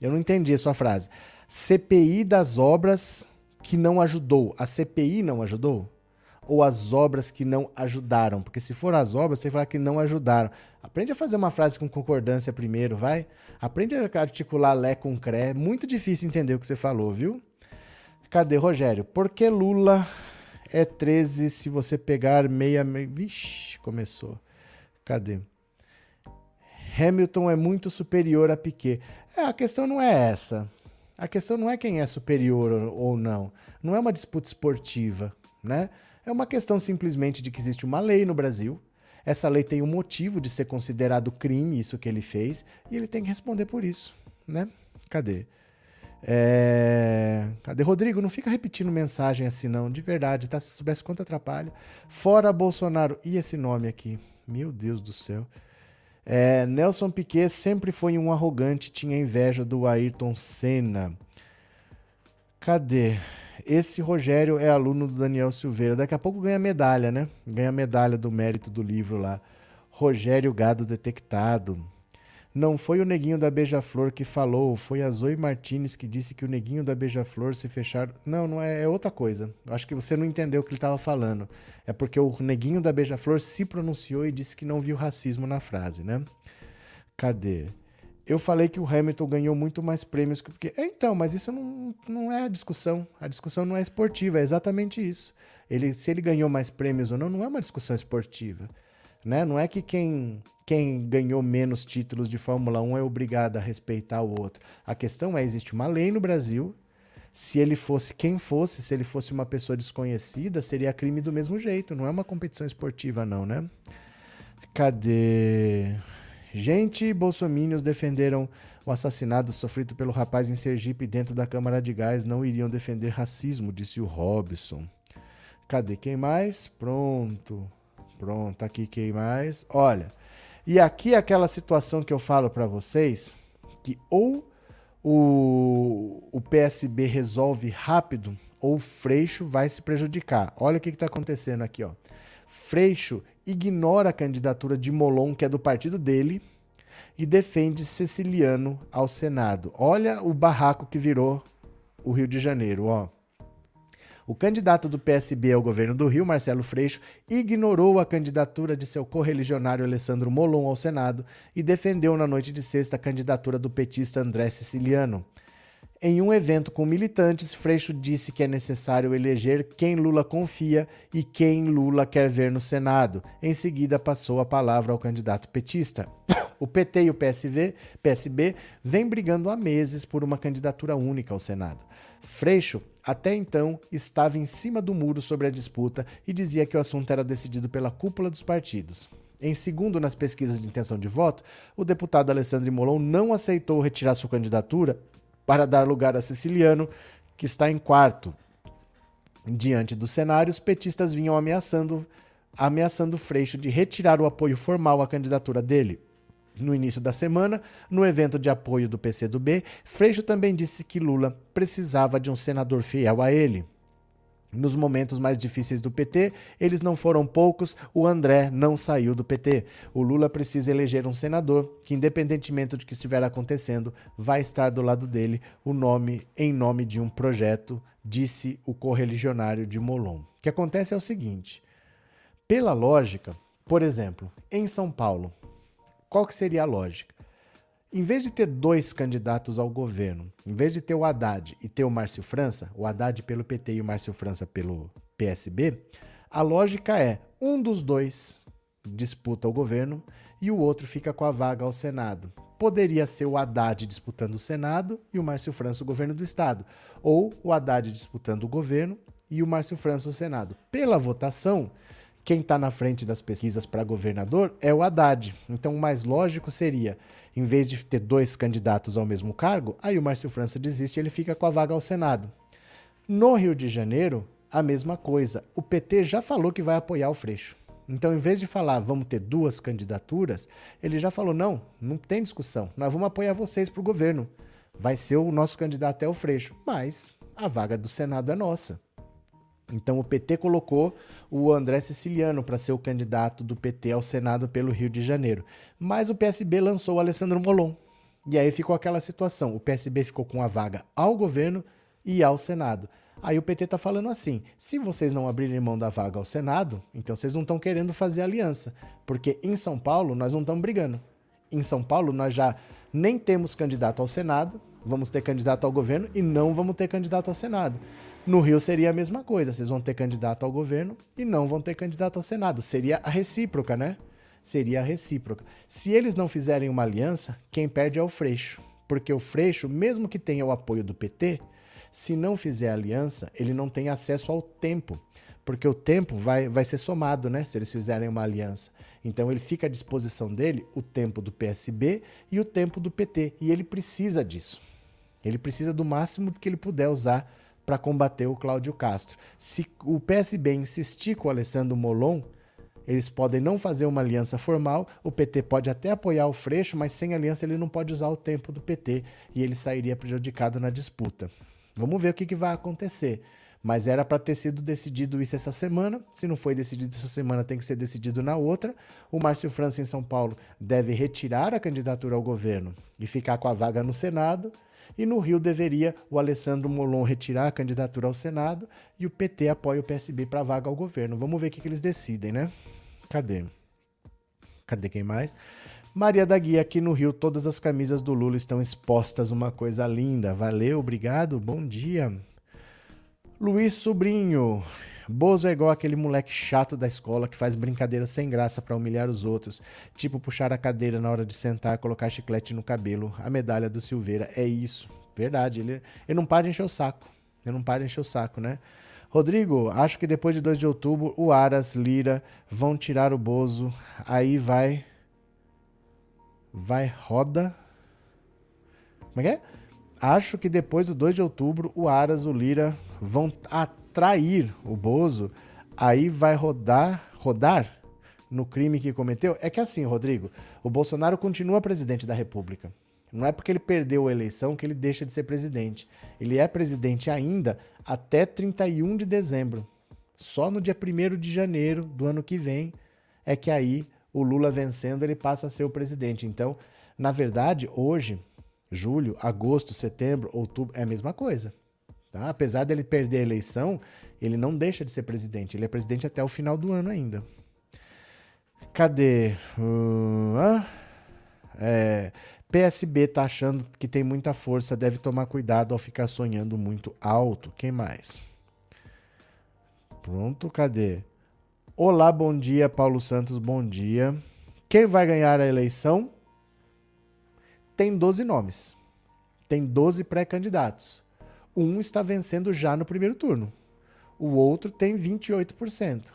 Eu não entendi a sua frase. CPI das obras que não ajudou. A CPI não ajudou? Ou as obras que não ajudaram? Porque se for as obras, você fala que não ajudaram. Aprende a fazer uma frase com concordância primeiro, vai? Aprende a articular Lé com Cré. Muito difícil entender o que você falou, viu? Cadê, Rogério? Por que Lula é 13 se você pegar meia. Vixe, começou. Cadê? Hamilton é muito superior a Piquet. É, a questão não é essa. A questão não é quem é superior ou não. Não é uma disputa esportiva, né? É uma questão simplesmente de que existe uma lei no Brasil. Essa lei tem um motivo de ser considerado crime, isso que ele fez, e ele tem que responder por isso, né? Cadê? É... Cadê? Rodrigo, não fica repetindo mensagem assim, não. De verdade, tá? Se soubesse quanto atrapalha. Fora Bolsonaro. E esse nome aqui? Meu Deus do céu. É, Nelson Piquet sempre foi um arrogante, tinha inveja do Ayrton Senna. Cadê? Esse Rogério é aluno do Daniel Silveira. Daqui a pouco ganha medalha, né? Ganha medalha do mérito do livro lá. Rogério Gado Detectado. Não foi o neguinho da Beija-Flor que falou, foi a Zoe Martinez que disse que o neguinho da Beija-Flor se fechar. Não, não é, é outra coisa. Acho que você não entendeu o que ele estava falando. É porque o neguinho da Beija-Flor se pronunciou e disse que não viu racismo na frase, né? Cadê? Eu falei que o Hamilton ganhou muito mais prêmios que. Porque... É, então, mas isso não, não é a discussão. A discussão não é esportiva, é exatamente isso. Ele, se ele ganhou mais prêmios ou não, não é uma discussão esportiva. Né? Não é que quem quem ganhou menos títulos de Fórmula 1 é obrigado a respeitar o outro. A questão é: existe uma lei no Brasil. Se ele fosse quem fosse, se ele fosse uma pessoa desconhecida, seria crime do mesmo jeito. Não é uma competição esportiva, não, né? Cadê? Gente, bolsominions defenderam o assassinato sofrido pelo rapaz em Sergipe dentro da Câmara de Gás. Não iriam defender racismo, disse o Robson. Cadê quem mais? Pronto. Pronto, aqui quem mais? Olha, e aqui é aquela situação que eu falo para vocês, que ou o, o PSB resolve rápido, ou o Freixo vai se prejudicar. Olha o que está acontecendo aqui, ó. Freixo ignora a candidatura de Molon, que é do partido dele, e defende Ceciliano ao Senado. Olha o barraco que virou o Rio de Janeiro, ó. O candidato do PSB ao governo do Rio, Marcelo Freixo, ignorou a candidatura de seu correligionário Alessandro Molon ao Senado e defendeu na noite de sexta a candidatura do petista André Siciliano. Em um evento com militantes, Freixo disse que é necessário eleger quem Lula confia e quem Lula quer ver no Senado. Em seguida, passou a palavra ao candidato petista. O PT e o PSV, PSB vêm brigando há meses por uma candidatura única ao Senado. Freixo, até então, estava em cima do muro sobre a disputa e dizia que o assunto era decidido pela cúpula dos partidos. Em segundo nas pesquisas de intenção de voto, o deputado Alessandro Molon não aceitou retirar sua candidatura para dar lugar a Siciliano, que está em quarto. Diante do cenário, os petistas vinham ameaçando, ameaçando Freixo de retirar o apoio formal à candidatura dele. No início da semana, no evento de apoio do PCdoB, Freixo também disse que Lula precisava de um senador fiel a ele. Nos momentos mais difíceis do PT, eles não foram poucos, o André não saiu do PT. O Lula precisa eleger um senador que, independentemente do que estiver acontecendo, vai estar do lado dele, o nome em nome de um projeto, disse o correligionário de Molon. O que acontece é o seguinte: pela lógica, por exemplo, em São Paulo, qual que seria a lógica? Em vez de ter dois candidatos ao governo, em vez de ter o Haddad e ter o Márcio França, o Haddad pelo PT e o Márcio França pelo PSB, a lógica é um dos dois disputa o governo e o outro fica com a vaga ao Senado. Poderia ser o Haddad disputando o Senado e o Márcio França o governo do Estado, ou o Haddad disputando o governo e o Márcio França o Senado. Pela votação, quem está na frente das pesquisas para governador é o Haddad. Então, o mais lógico seria, em vez de ter dois candidatos ao mesmo cargo, aí o Márcio França desiste e ele fica com a vaga ao Senado. No Rio de Janeiro, a mesma coisa. O PT já falou que vai apoiar o Freixo. Então, em vez de falar vamos ter duas candidaturas, ele já falou: não, não tem discussão, nós vamos apoiar vocês para o governo. Vai ser o nosso candidato é o Freixo, mas a vaga do Senado é nossa. Então o PT colocou o André Siciliano para ser o candidato do PT ao Senado pelo Rio de Janeiro. Mas o PSB lançou o Alessandro Molon. E aí ficou aquela situação. O PSB ficou com a vaga ao governo e ao Senado. Aí o PT está falando assim: se vocês não abrirem mão da vaga ao Senado, então vocês não estão querendo fazer aliança. Porque em São Paulo nós não estamos brigando. Em São Paulo nós já nem temos candidato ao Senado, vamos ter candidato ao governo e não vamos ter candidato ao Senado. No Rio seria a mesma coisa, vocês vão ter candidato ao governo e não vão ter candidato ao Senado. Seria a recíproca, né? Seria a recíproca. Se eles não fizerem uma aliança, quem perde é o Freixo. Porque o Freixo, mesmo que tenha o apoio do PT, se não fizer aliança, ele não tem acesso ao tempo. Porque o tempo vai, vai ser somado, né? Se eles fizerem uma aliança. Então ele fica à disposição dele o tempo do PSB e o tempo do PT. E ele precisa disso. Ele precisa do máximo que ele puder usar para combater o Cláudio Castro. Se o PSB insistir com o Alessandro Molon, eles podem não fazer uma aliança formal, o PT pode até apoiar o Freixo, mas sem aliança ele não pode usar o tempo do PT e ele sairia prejudicado na disputa. Vamos ver o que, que vai acontecer. Mas era para ter sido decidido isso essa semana. Se não foi decidido essa semana, tem que ser decidido na outra. O Márcio França, em São Paulo, deve retirar a candidatura ao governo e ficar com a vaga no Senado. E no Rio deveria o Alessandro Molon retirar a candidatura ao Senado e o PT apoia o PSB para vaga ao governo. Vamos ver o que, que eles decidem, né? Cadê? Cadê quem mais? Maria da Guia, aqui no Rio, todas as camisas do Lula estão expostas, uma coisa linda. Valeu, obrigado, bom dia. Luiz Sobrinho, Bozo é igual aquele moleque chato da escola que faz brincadeira sem graça para humilhar os outros, tipo puxar a cadeira na hora de sentar, colocar chiclete no cabelo. A medalha do Silveira é isso. Verdade, ele, ele não para de encher o saco. Ele não para de encher o saco, né? Rodrigo, acho que depois de 2 de outubro, o Aras, Lira vão tirar o Bozo. Aí vai. Vai roda. Como é que é? Acho que depois do 2 de outubro, o Aras, o Lira vão atrair o Bozo. Aí vai rodar. Rodar no crime que cometeu. É que assim, Rodrigo, o Bolsonaro continua presidente da República. Não é porque ele perdeu a eleição que ele deixa de ser presidente. Ele é presidente ainda até 31 de dezembro. Só no dia 1 de janeiro do ano que vem é que aí o Lula vencendo ele passa a ser o presidente. Então, na verdade, hoje, julho, agosto, setembro, outubro, é a mesma coisa. Tá? Apesar dele perder a eleição, ele não deixa de ser presidente. Ele é presidente até o final do ano ainda. Cadê? Uh, ah, é, PSB tá achando que tem muita força, deve tomar cuidado ao ficar sonhando muito alto. Quem mais? Pronto, cadê? Olá, bom dia, Paulo Santos, bom dia. Quem vai ganhar a eleição? Tem 12 nomes. Tem 12 pré-candidatos. Um está vencendo já no primeiro turno. O outro tem 28%.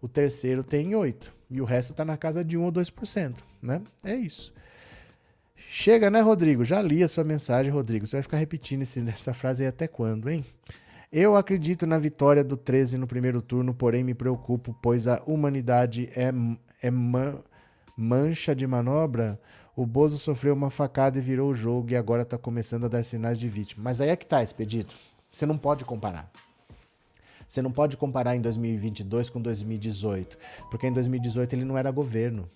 O terceiro tem 8%. E o resto está na casa de 1 ou 2%. Né? É isso. Chega, né, Rodrigo? Já li a sua mensagem, Rodrigo. Você vai ficar repetindo esse, essa frase aí até quando, hein? Eu acredito na vitória do 13 no primeiro turno, porém me preocupo, pois a humanidade é, é man, mancha de manobra. O Bozo sofreu uma facada e virou o jogo e agora está começando a dar sinais de vítima. Mas aí é que tá, Expedito. Você não pode comparar. Você não pode comparar em 2022 com 2018, porque em 2018 ele não era governo.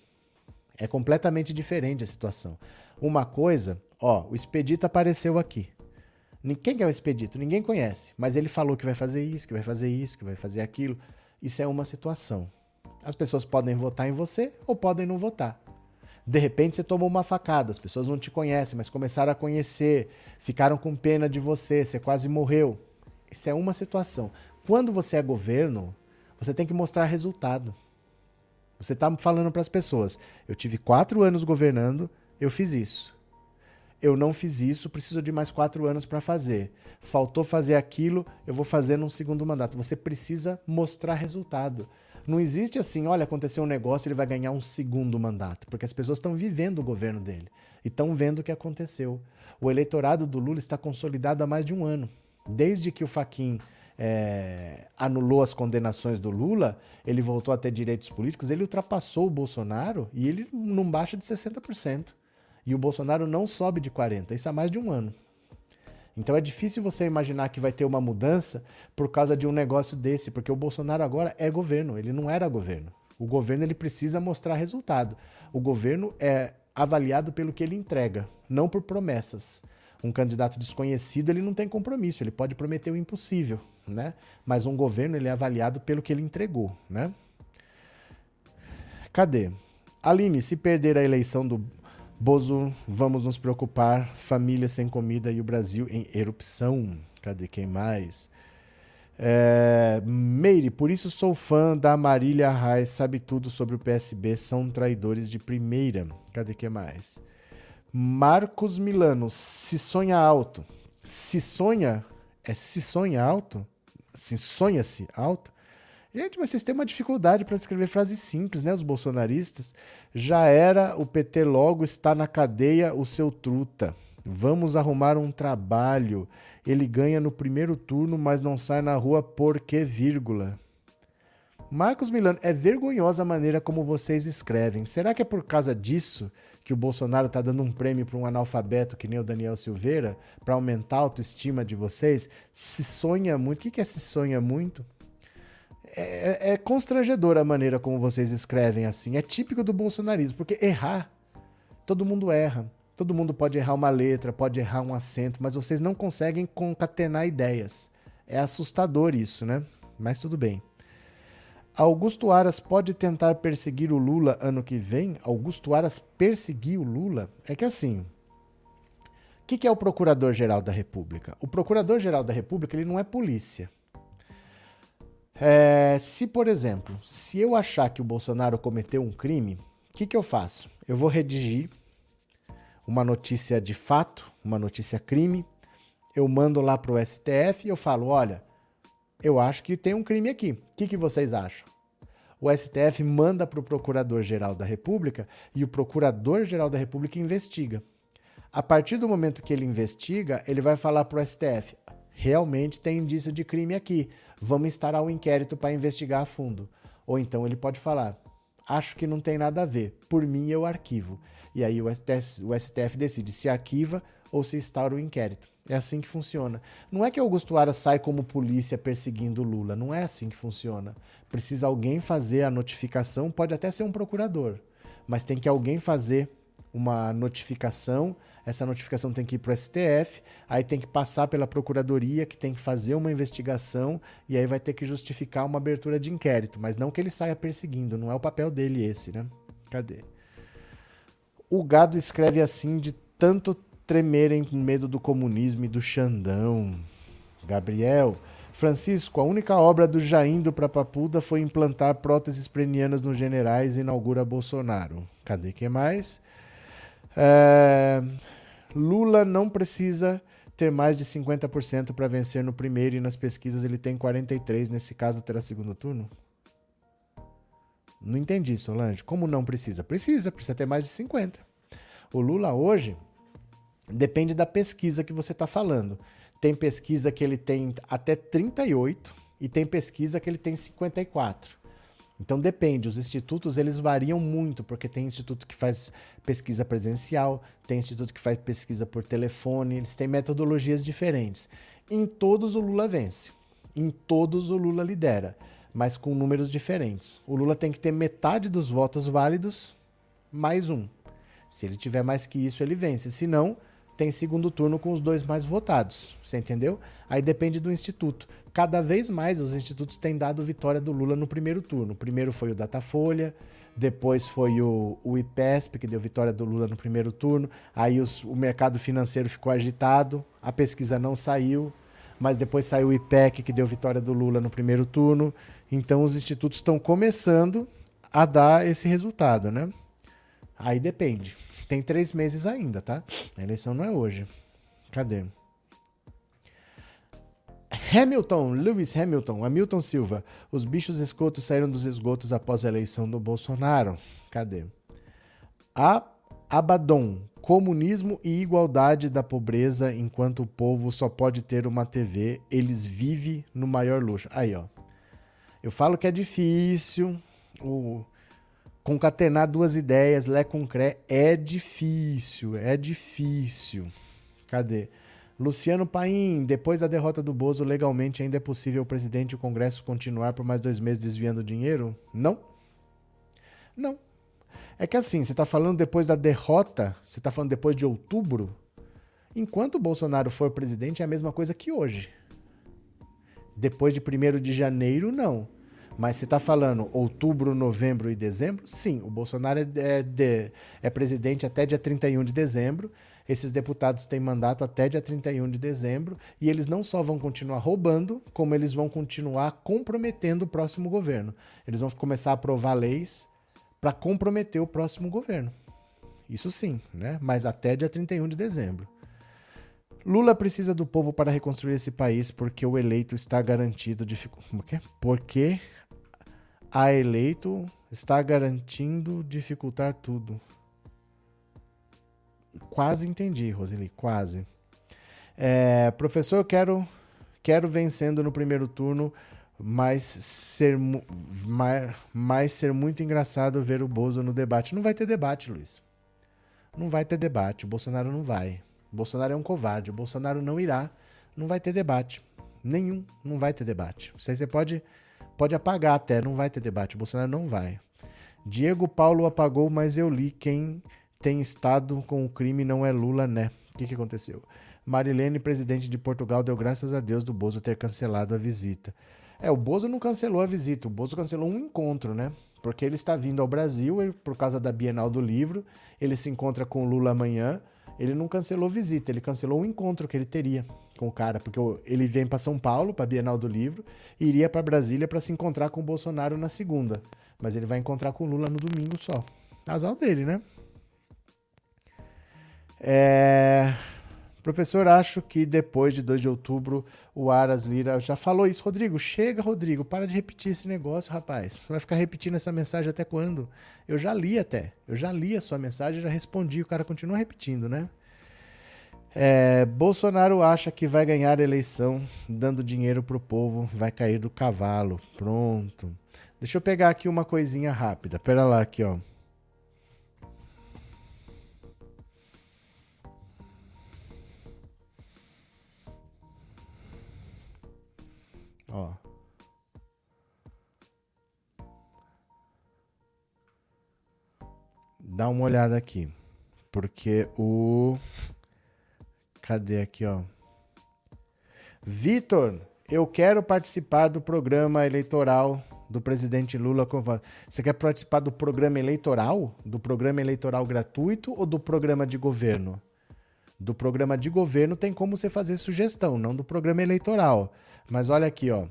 É completamente diferente a situação. Uma coisa, ó, o Expedito apareceu aqui. Quem é o Expedito? Ninguém conhece, mas ele falou que vai fazer isso, que vai fazer isso, que vai fazer aquilo. Isso é uma situação. As pessoas podem votar em você ou podem não votar. De repente você tomou uma facada, as pessoas não te conhecem, mas começaram a conhecer, ficaram com pena de você, você quase morreu. Isso é uma situação. Quando você é governo, você tem que mostrar resultado. Você está falando para as pessoas: eu tive quatro anos governando, eu fiz isso. Eu não fiz isso, preciso de mais quatro anos para fazer. Faltou fazer aquilo, eu vou fazer num segundo mandato. Você precisa mostrar resultado. Não existe assim, olha, aconteceu um negócio, ele vai ganhar um segundo mandato, porque as pessoas estão vivendo o governo dele e estão vendo o que aconteceu. O eleitorado do Lula está consolidado há mais de um ano. Desde que o Faquin é, anulou as condenações do Lula, ele voltou a ter direitos políticos, ele ultrapassou o Bolsonaro e ele não baixa de 60%. E o Bolsonaro não sobe de 40%, isso há mais de um ano. Então é difícil você imaginar que vai ter uma mudança por causa de um negócio desse, porque o Bolsonaro agora é governo, ele não era governo. O governo ele precisa mostrar resultado. O governo é avaliado pelo que ele entrega, não por promessas. Um candidato desconhecido ele não tem compromisso, ele pode prometer o impossível, né? Mas um governo ele é avaliado pelo que ele entregou, né? Cadê? Aline, se perder a eleição do Bozo, vamos nos preocupar. Família sem comida e o Brasil em erupção. Cadê quem mais? É, Meire, por isso sou fã da Marília Reis, sabe tudo sobre o PSB, são traidores de primeira. Cadê quem mais? Marcos Milano, se sonha alto. Se sonha, é se sonha alto? Se sonha-se alto? Gente, mas vocês têm uma dificuldade para escrever frases simples, né? Os bolsonaristas. Já era, o PT logo está na cadeia, o seu truta. Vamos arrumar um trabalho. Ele ganha no primeiro turno, mas não sai na rua porque vírgula. Marcos Milano, é vergonhosa a maneira como vocês escrevem. Será que é por causa disso que o Bolsonaro está dando um prêmio para um analfabeto que nem o Daniel Silveira, para aumentar a autoestima de vocês? Se sonha muito. O que é se sonha muito? É, é, é constrangedora a maneira como vocês escrevem assim. É típico do bolsonarismo, porque errar, todo mundo erra. Todo mundo pode errar uma letra, pode errar um acento, mas vocês não conseguem concatenar ideias. É assustador isso, né? Mas tudo bem. Augusto Aras pode tentar perseguir o Lula ano que vem? Augusto Aras perseguir o Lula? É que assim. O que, que é o Procurador-Geral da República? O Procurador-Geral da República ele não é polícia. É, se, por exemplo, se eu achar que o Bolsonaro cometeu um crime, o que, que eu faço? Eu vou redigir uma notícia de fato, uma notícia crime, eu mando lá para o STF e eu falo: olha, eu acho que tem um crime aqui. O que, que vocês acham? O STF manda para o Procurador-Geral da República e o Procurador-Geral da República investiga. A partir do momento que ele investiga, ele vai falar para o STF: realmente tem indício de crime aqui, vamos instaurar um inquérito para investigar a fundo. Ou então ele pode falar: acho que não tem nada a ver, por mim eu arquivo. E aí o STF, o STF decide se arquiva ou se instaura o inquérito. É assim que funciona. Não é que Augusto Aras sai como polícia perseguindo Lula. Não é assim que funciona. Precisa alguém fazer a notificação, pode até ser um procurador, mas tem que alguém fazer uma notificação. Essa notificação tem que ir para o STF, aí tem que passar pela procuradoria, que tem que fazer uma investigação, e aí vai ter que justificar uma abertura de inquérito. Mas não que ele saia perseguindo, não é o papel dele esse, né? Cadê? O gado escreve assim de tanto tremerem com medo do comunismo e do Xandão. Gabriel, Francisco, a única obra do Jaindo para Papuda foi implantar próteses prenianas nos generais e inaugura Bolsonaro. Cadê que mais? É... Lula não precisa ter mais de 50% para vencer no primeiro e nas pesquisas ele tem 43, nesse caso terá segundo turno? Não entendi, Solange. Como não precisa? Precisa, precisa ter mais de 50. O Lula hoje Depende da pesquisa que você está falando. Tem pesquisa que ele tem até 38 e tem pesquisa que ele tem 54. Então depende, os institutos eles variam muito, porque tem instituto que faz pesquisa presencial, tem instituto que faz pesquisa por telefone, eles têm metodologias diferentes. Em todos o Lula vence, em todos o Lula lidera, mas com números diferentes. O Lula tem que ter metade dos votos válidos mais um. Se ele tiver mais que isso, ele vence. Se não, tem segundo turno com os dois mais votados. Você entendeu? Aí depende do instituto. Cada vez mais os institutos têm dado vitória do Lula no primeiro turno. Primeiro foi o Datafolha, depois foi o, o IPESP, que deu vitória do Lula no primeiro turno. Aí os, o mercado financeiro ficou agitado, a pesquisa não saiu, mas depois saiu o IPEC, que deu vitória do Lula no primeiro turno. Então os institutos estão começando a dar esse resultado, né? Aí depende. Tem três meses ainda, tá? A eleição não é hoje. Cadê? Hamilton, Lewis Hamilton, Hamilton Silva. Os bichos escotos saíram dos esgotos após a eleição do Bolsonaro. Cadê? A Abaddon, comunismo e igualdade da pobreza enquanto o povo só pode ter uma TV, eles vivem no maior luxo. Aí, ó. Eu falo que é difícil. O concatenar duas ideias, Lé com Cré, é difícil, é difícil. Cadê? Luciano Paim, depois da derrota do Bozo, legalmente ainda é possível o presidente e o Congresso continuar por mais dois meses desviando dinheiro? Não. Não. É que assim, você está falando depois da derrota, você está falando depois de outubro. Enquanto o Bolsonaro for presidente, é a mesma coisa que hoje. Depois de 1 de janeiro, não. Mas você está falando outubro, novembro e dezembro? Sim, o Bolsonaro é, é, de, é presidente até dia 31 de dezembro. Esses deputados têm mandato até dia 31 de dezembro e eles não só vão continuar roubando, como eles vão continuar comprometendo o próximo governo. Eles vão começar a aprovar leis para comprometer o próximo governo. Isso sim, né? Mas até dia 31 de dezembro. Lula precisa do povo para reconstruir esse país porque o eleito está garantido de é é? porque a eleito está garantindo dificultar tudo. Quase entendi, Roseli, quase. É, professor, eu quero, quero vencendo no primeiro turno, mas ser, mais, mais ser muito engraçado ver o Bozo no debate. Não vai ter debate, Luiz. Não vai ter debate. O Bolsonaro não vai. O Bolsonaro é um covarde. O Bolsonaro não irá. Não vai ter debate. Nenhum. Não vai ter debate. Aí você pode, pode apagar até. Não vai ter debate. O Bolsonaro não vai. Diego Paulo apagou, mas eu li. Quem tem estado com o crime não é Lula, né? O que, que aconteceu? Marilene, presidente de Portugal, deu graças a Deus do Bozo ter cancelado a visita. É, o Bozo não cancelou a visita, o Bozo cancelou um encontro, né? Porque ele está vindo ao Brasil por causa da Bienal do Livro, ele se encontra com o Lula amanhã. Ele não cancelou visita, ele cancelou um encontro que ele teria com o cara, porque ele vem para São Paulo, para a Bienal do Livro, e iria para Brasília para se encontrar com o Bolsonaro na segunda. Mas ele vai encontrar com o Lula no domingo só. Azar dele, né? É... Professor, acho que depois de 2 de outubro o Aras Lira já falou isso. Rodrigo, chega, Rodrigo, para de repetir esse negócio, rapaz. Você vai ficar repetindo essa mensagem até quando? Eu já li até. Eu já li a sua mensagem, já respondi. O cara continua repetindo, né? É, Bolsonaro acha que vai ganhar a eleição dando dinheiro pro povo, vai cair do cavalo. Pronto. Deixa eu pegar aqui uma coisinha rápida. Pera lá, aqui, ó. Ó. Dá uma olhada aqui. Porque o. Cadê aqui, ó? Vitor, eu quero participar do programa eleitoral do presidente Lula. Você quer participar do programa eleitoral? Do programa eleitoral gratuito ou do programa de governo? Do programa de governo tem como você fazer sugestão, não do programa eleitoral. Mas olha aqui, ó.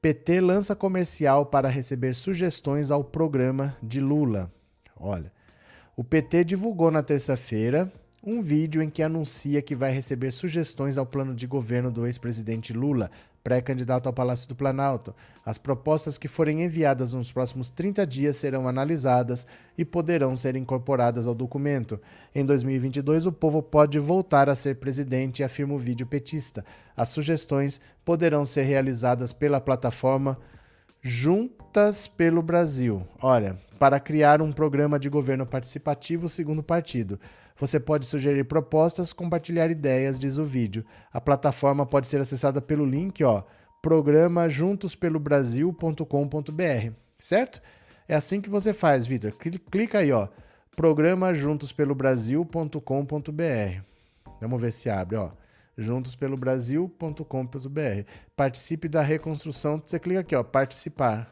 PT lança comercial para receber sugestões ao programa de Lula. Olha, o PT divulgou na terça-feira um vídeo em que anuncia que vai receber sugestões ao plano de governo do ex-presidente Lula pré-candidato ao Palácio do Planalto. As propostas que forem enviadas nos próximos 30 dias serão analisadas e poderão ser incorporadas ao documento. Em 2022, o povo pode voltar a ser presidente, afirma o vídeo petista. As sugestões poderão ser realizadas pela plataforma Juntas pelo Brasil. Olha, para criar um programa de governo participativo segundo partido. Você pode sugerir propostas, compartilhar ideias, diz o vídeo. A plataforma pode ser acessada pelo link, ó, programa juntospelobrasil.com.br, certo? É assim que você faz, Vitor. Clica aí, ó, programa juntospelobrasil.com.br. Vamos ver se abre, ó juntospelobrasil.com.br. Participe da reconstrução. Você clica aqui, ó, participar.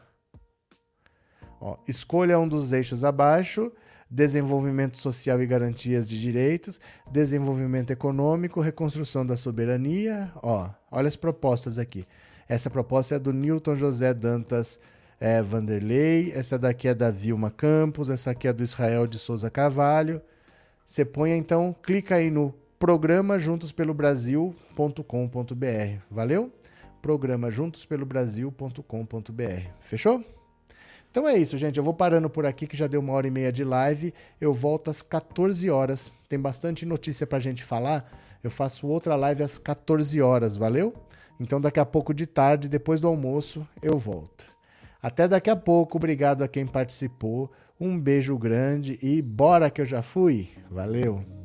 Ó, escolha um dos eixos abaixo desenvolvimento social e garantias de direitos, desenvolvimento econômico, reconstrução da soberania. Ó, olha as propostas aqui. Essa proposta é do Newton José Dantas é, Vanderlei, essa daqui é da Vilma Campos, essa aqui é do Israel de Souza Carvalho. Você põe então, clica aí no programa juntospelobrasil.com.br. Valeu? Programa juntospelobrasil.com.br. Fechou? Então é isso, gente. Eu vou parando por aqui, que já deu uma hora e meia de live. Eu volto às 14 horas. Tem bastante notícia pra gente falar. Eu faço outra live às 14 horas, valeu? Então daqui a pouco de tarde, depois do almoço, eu volto. Até daqui a pouco. Obrigado a quem participou. Um beijo grande e bora que eu já fui. Valeu!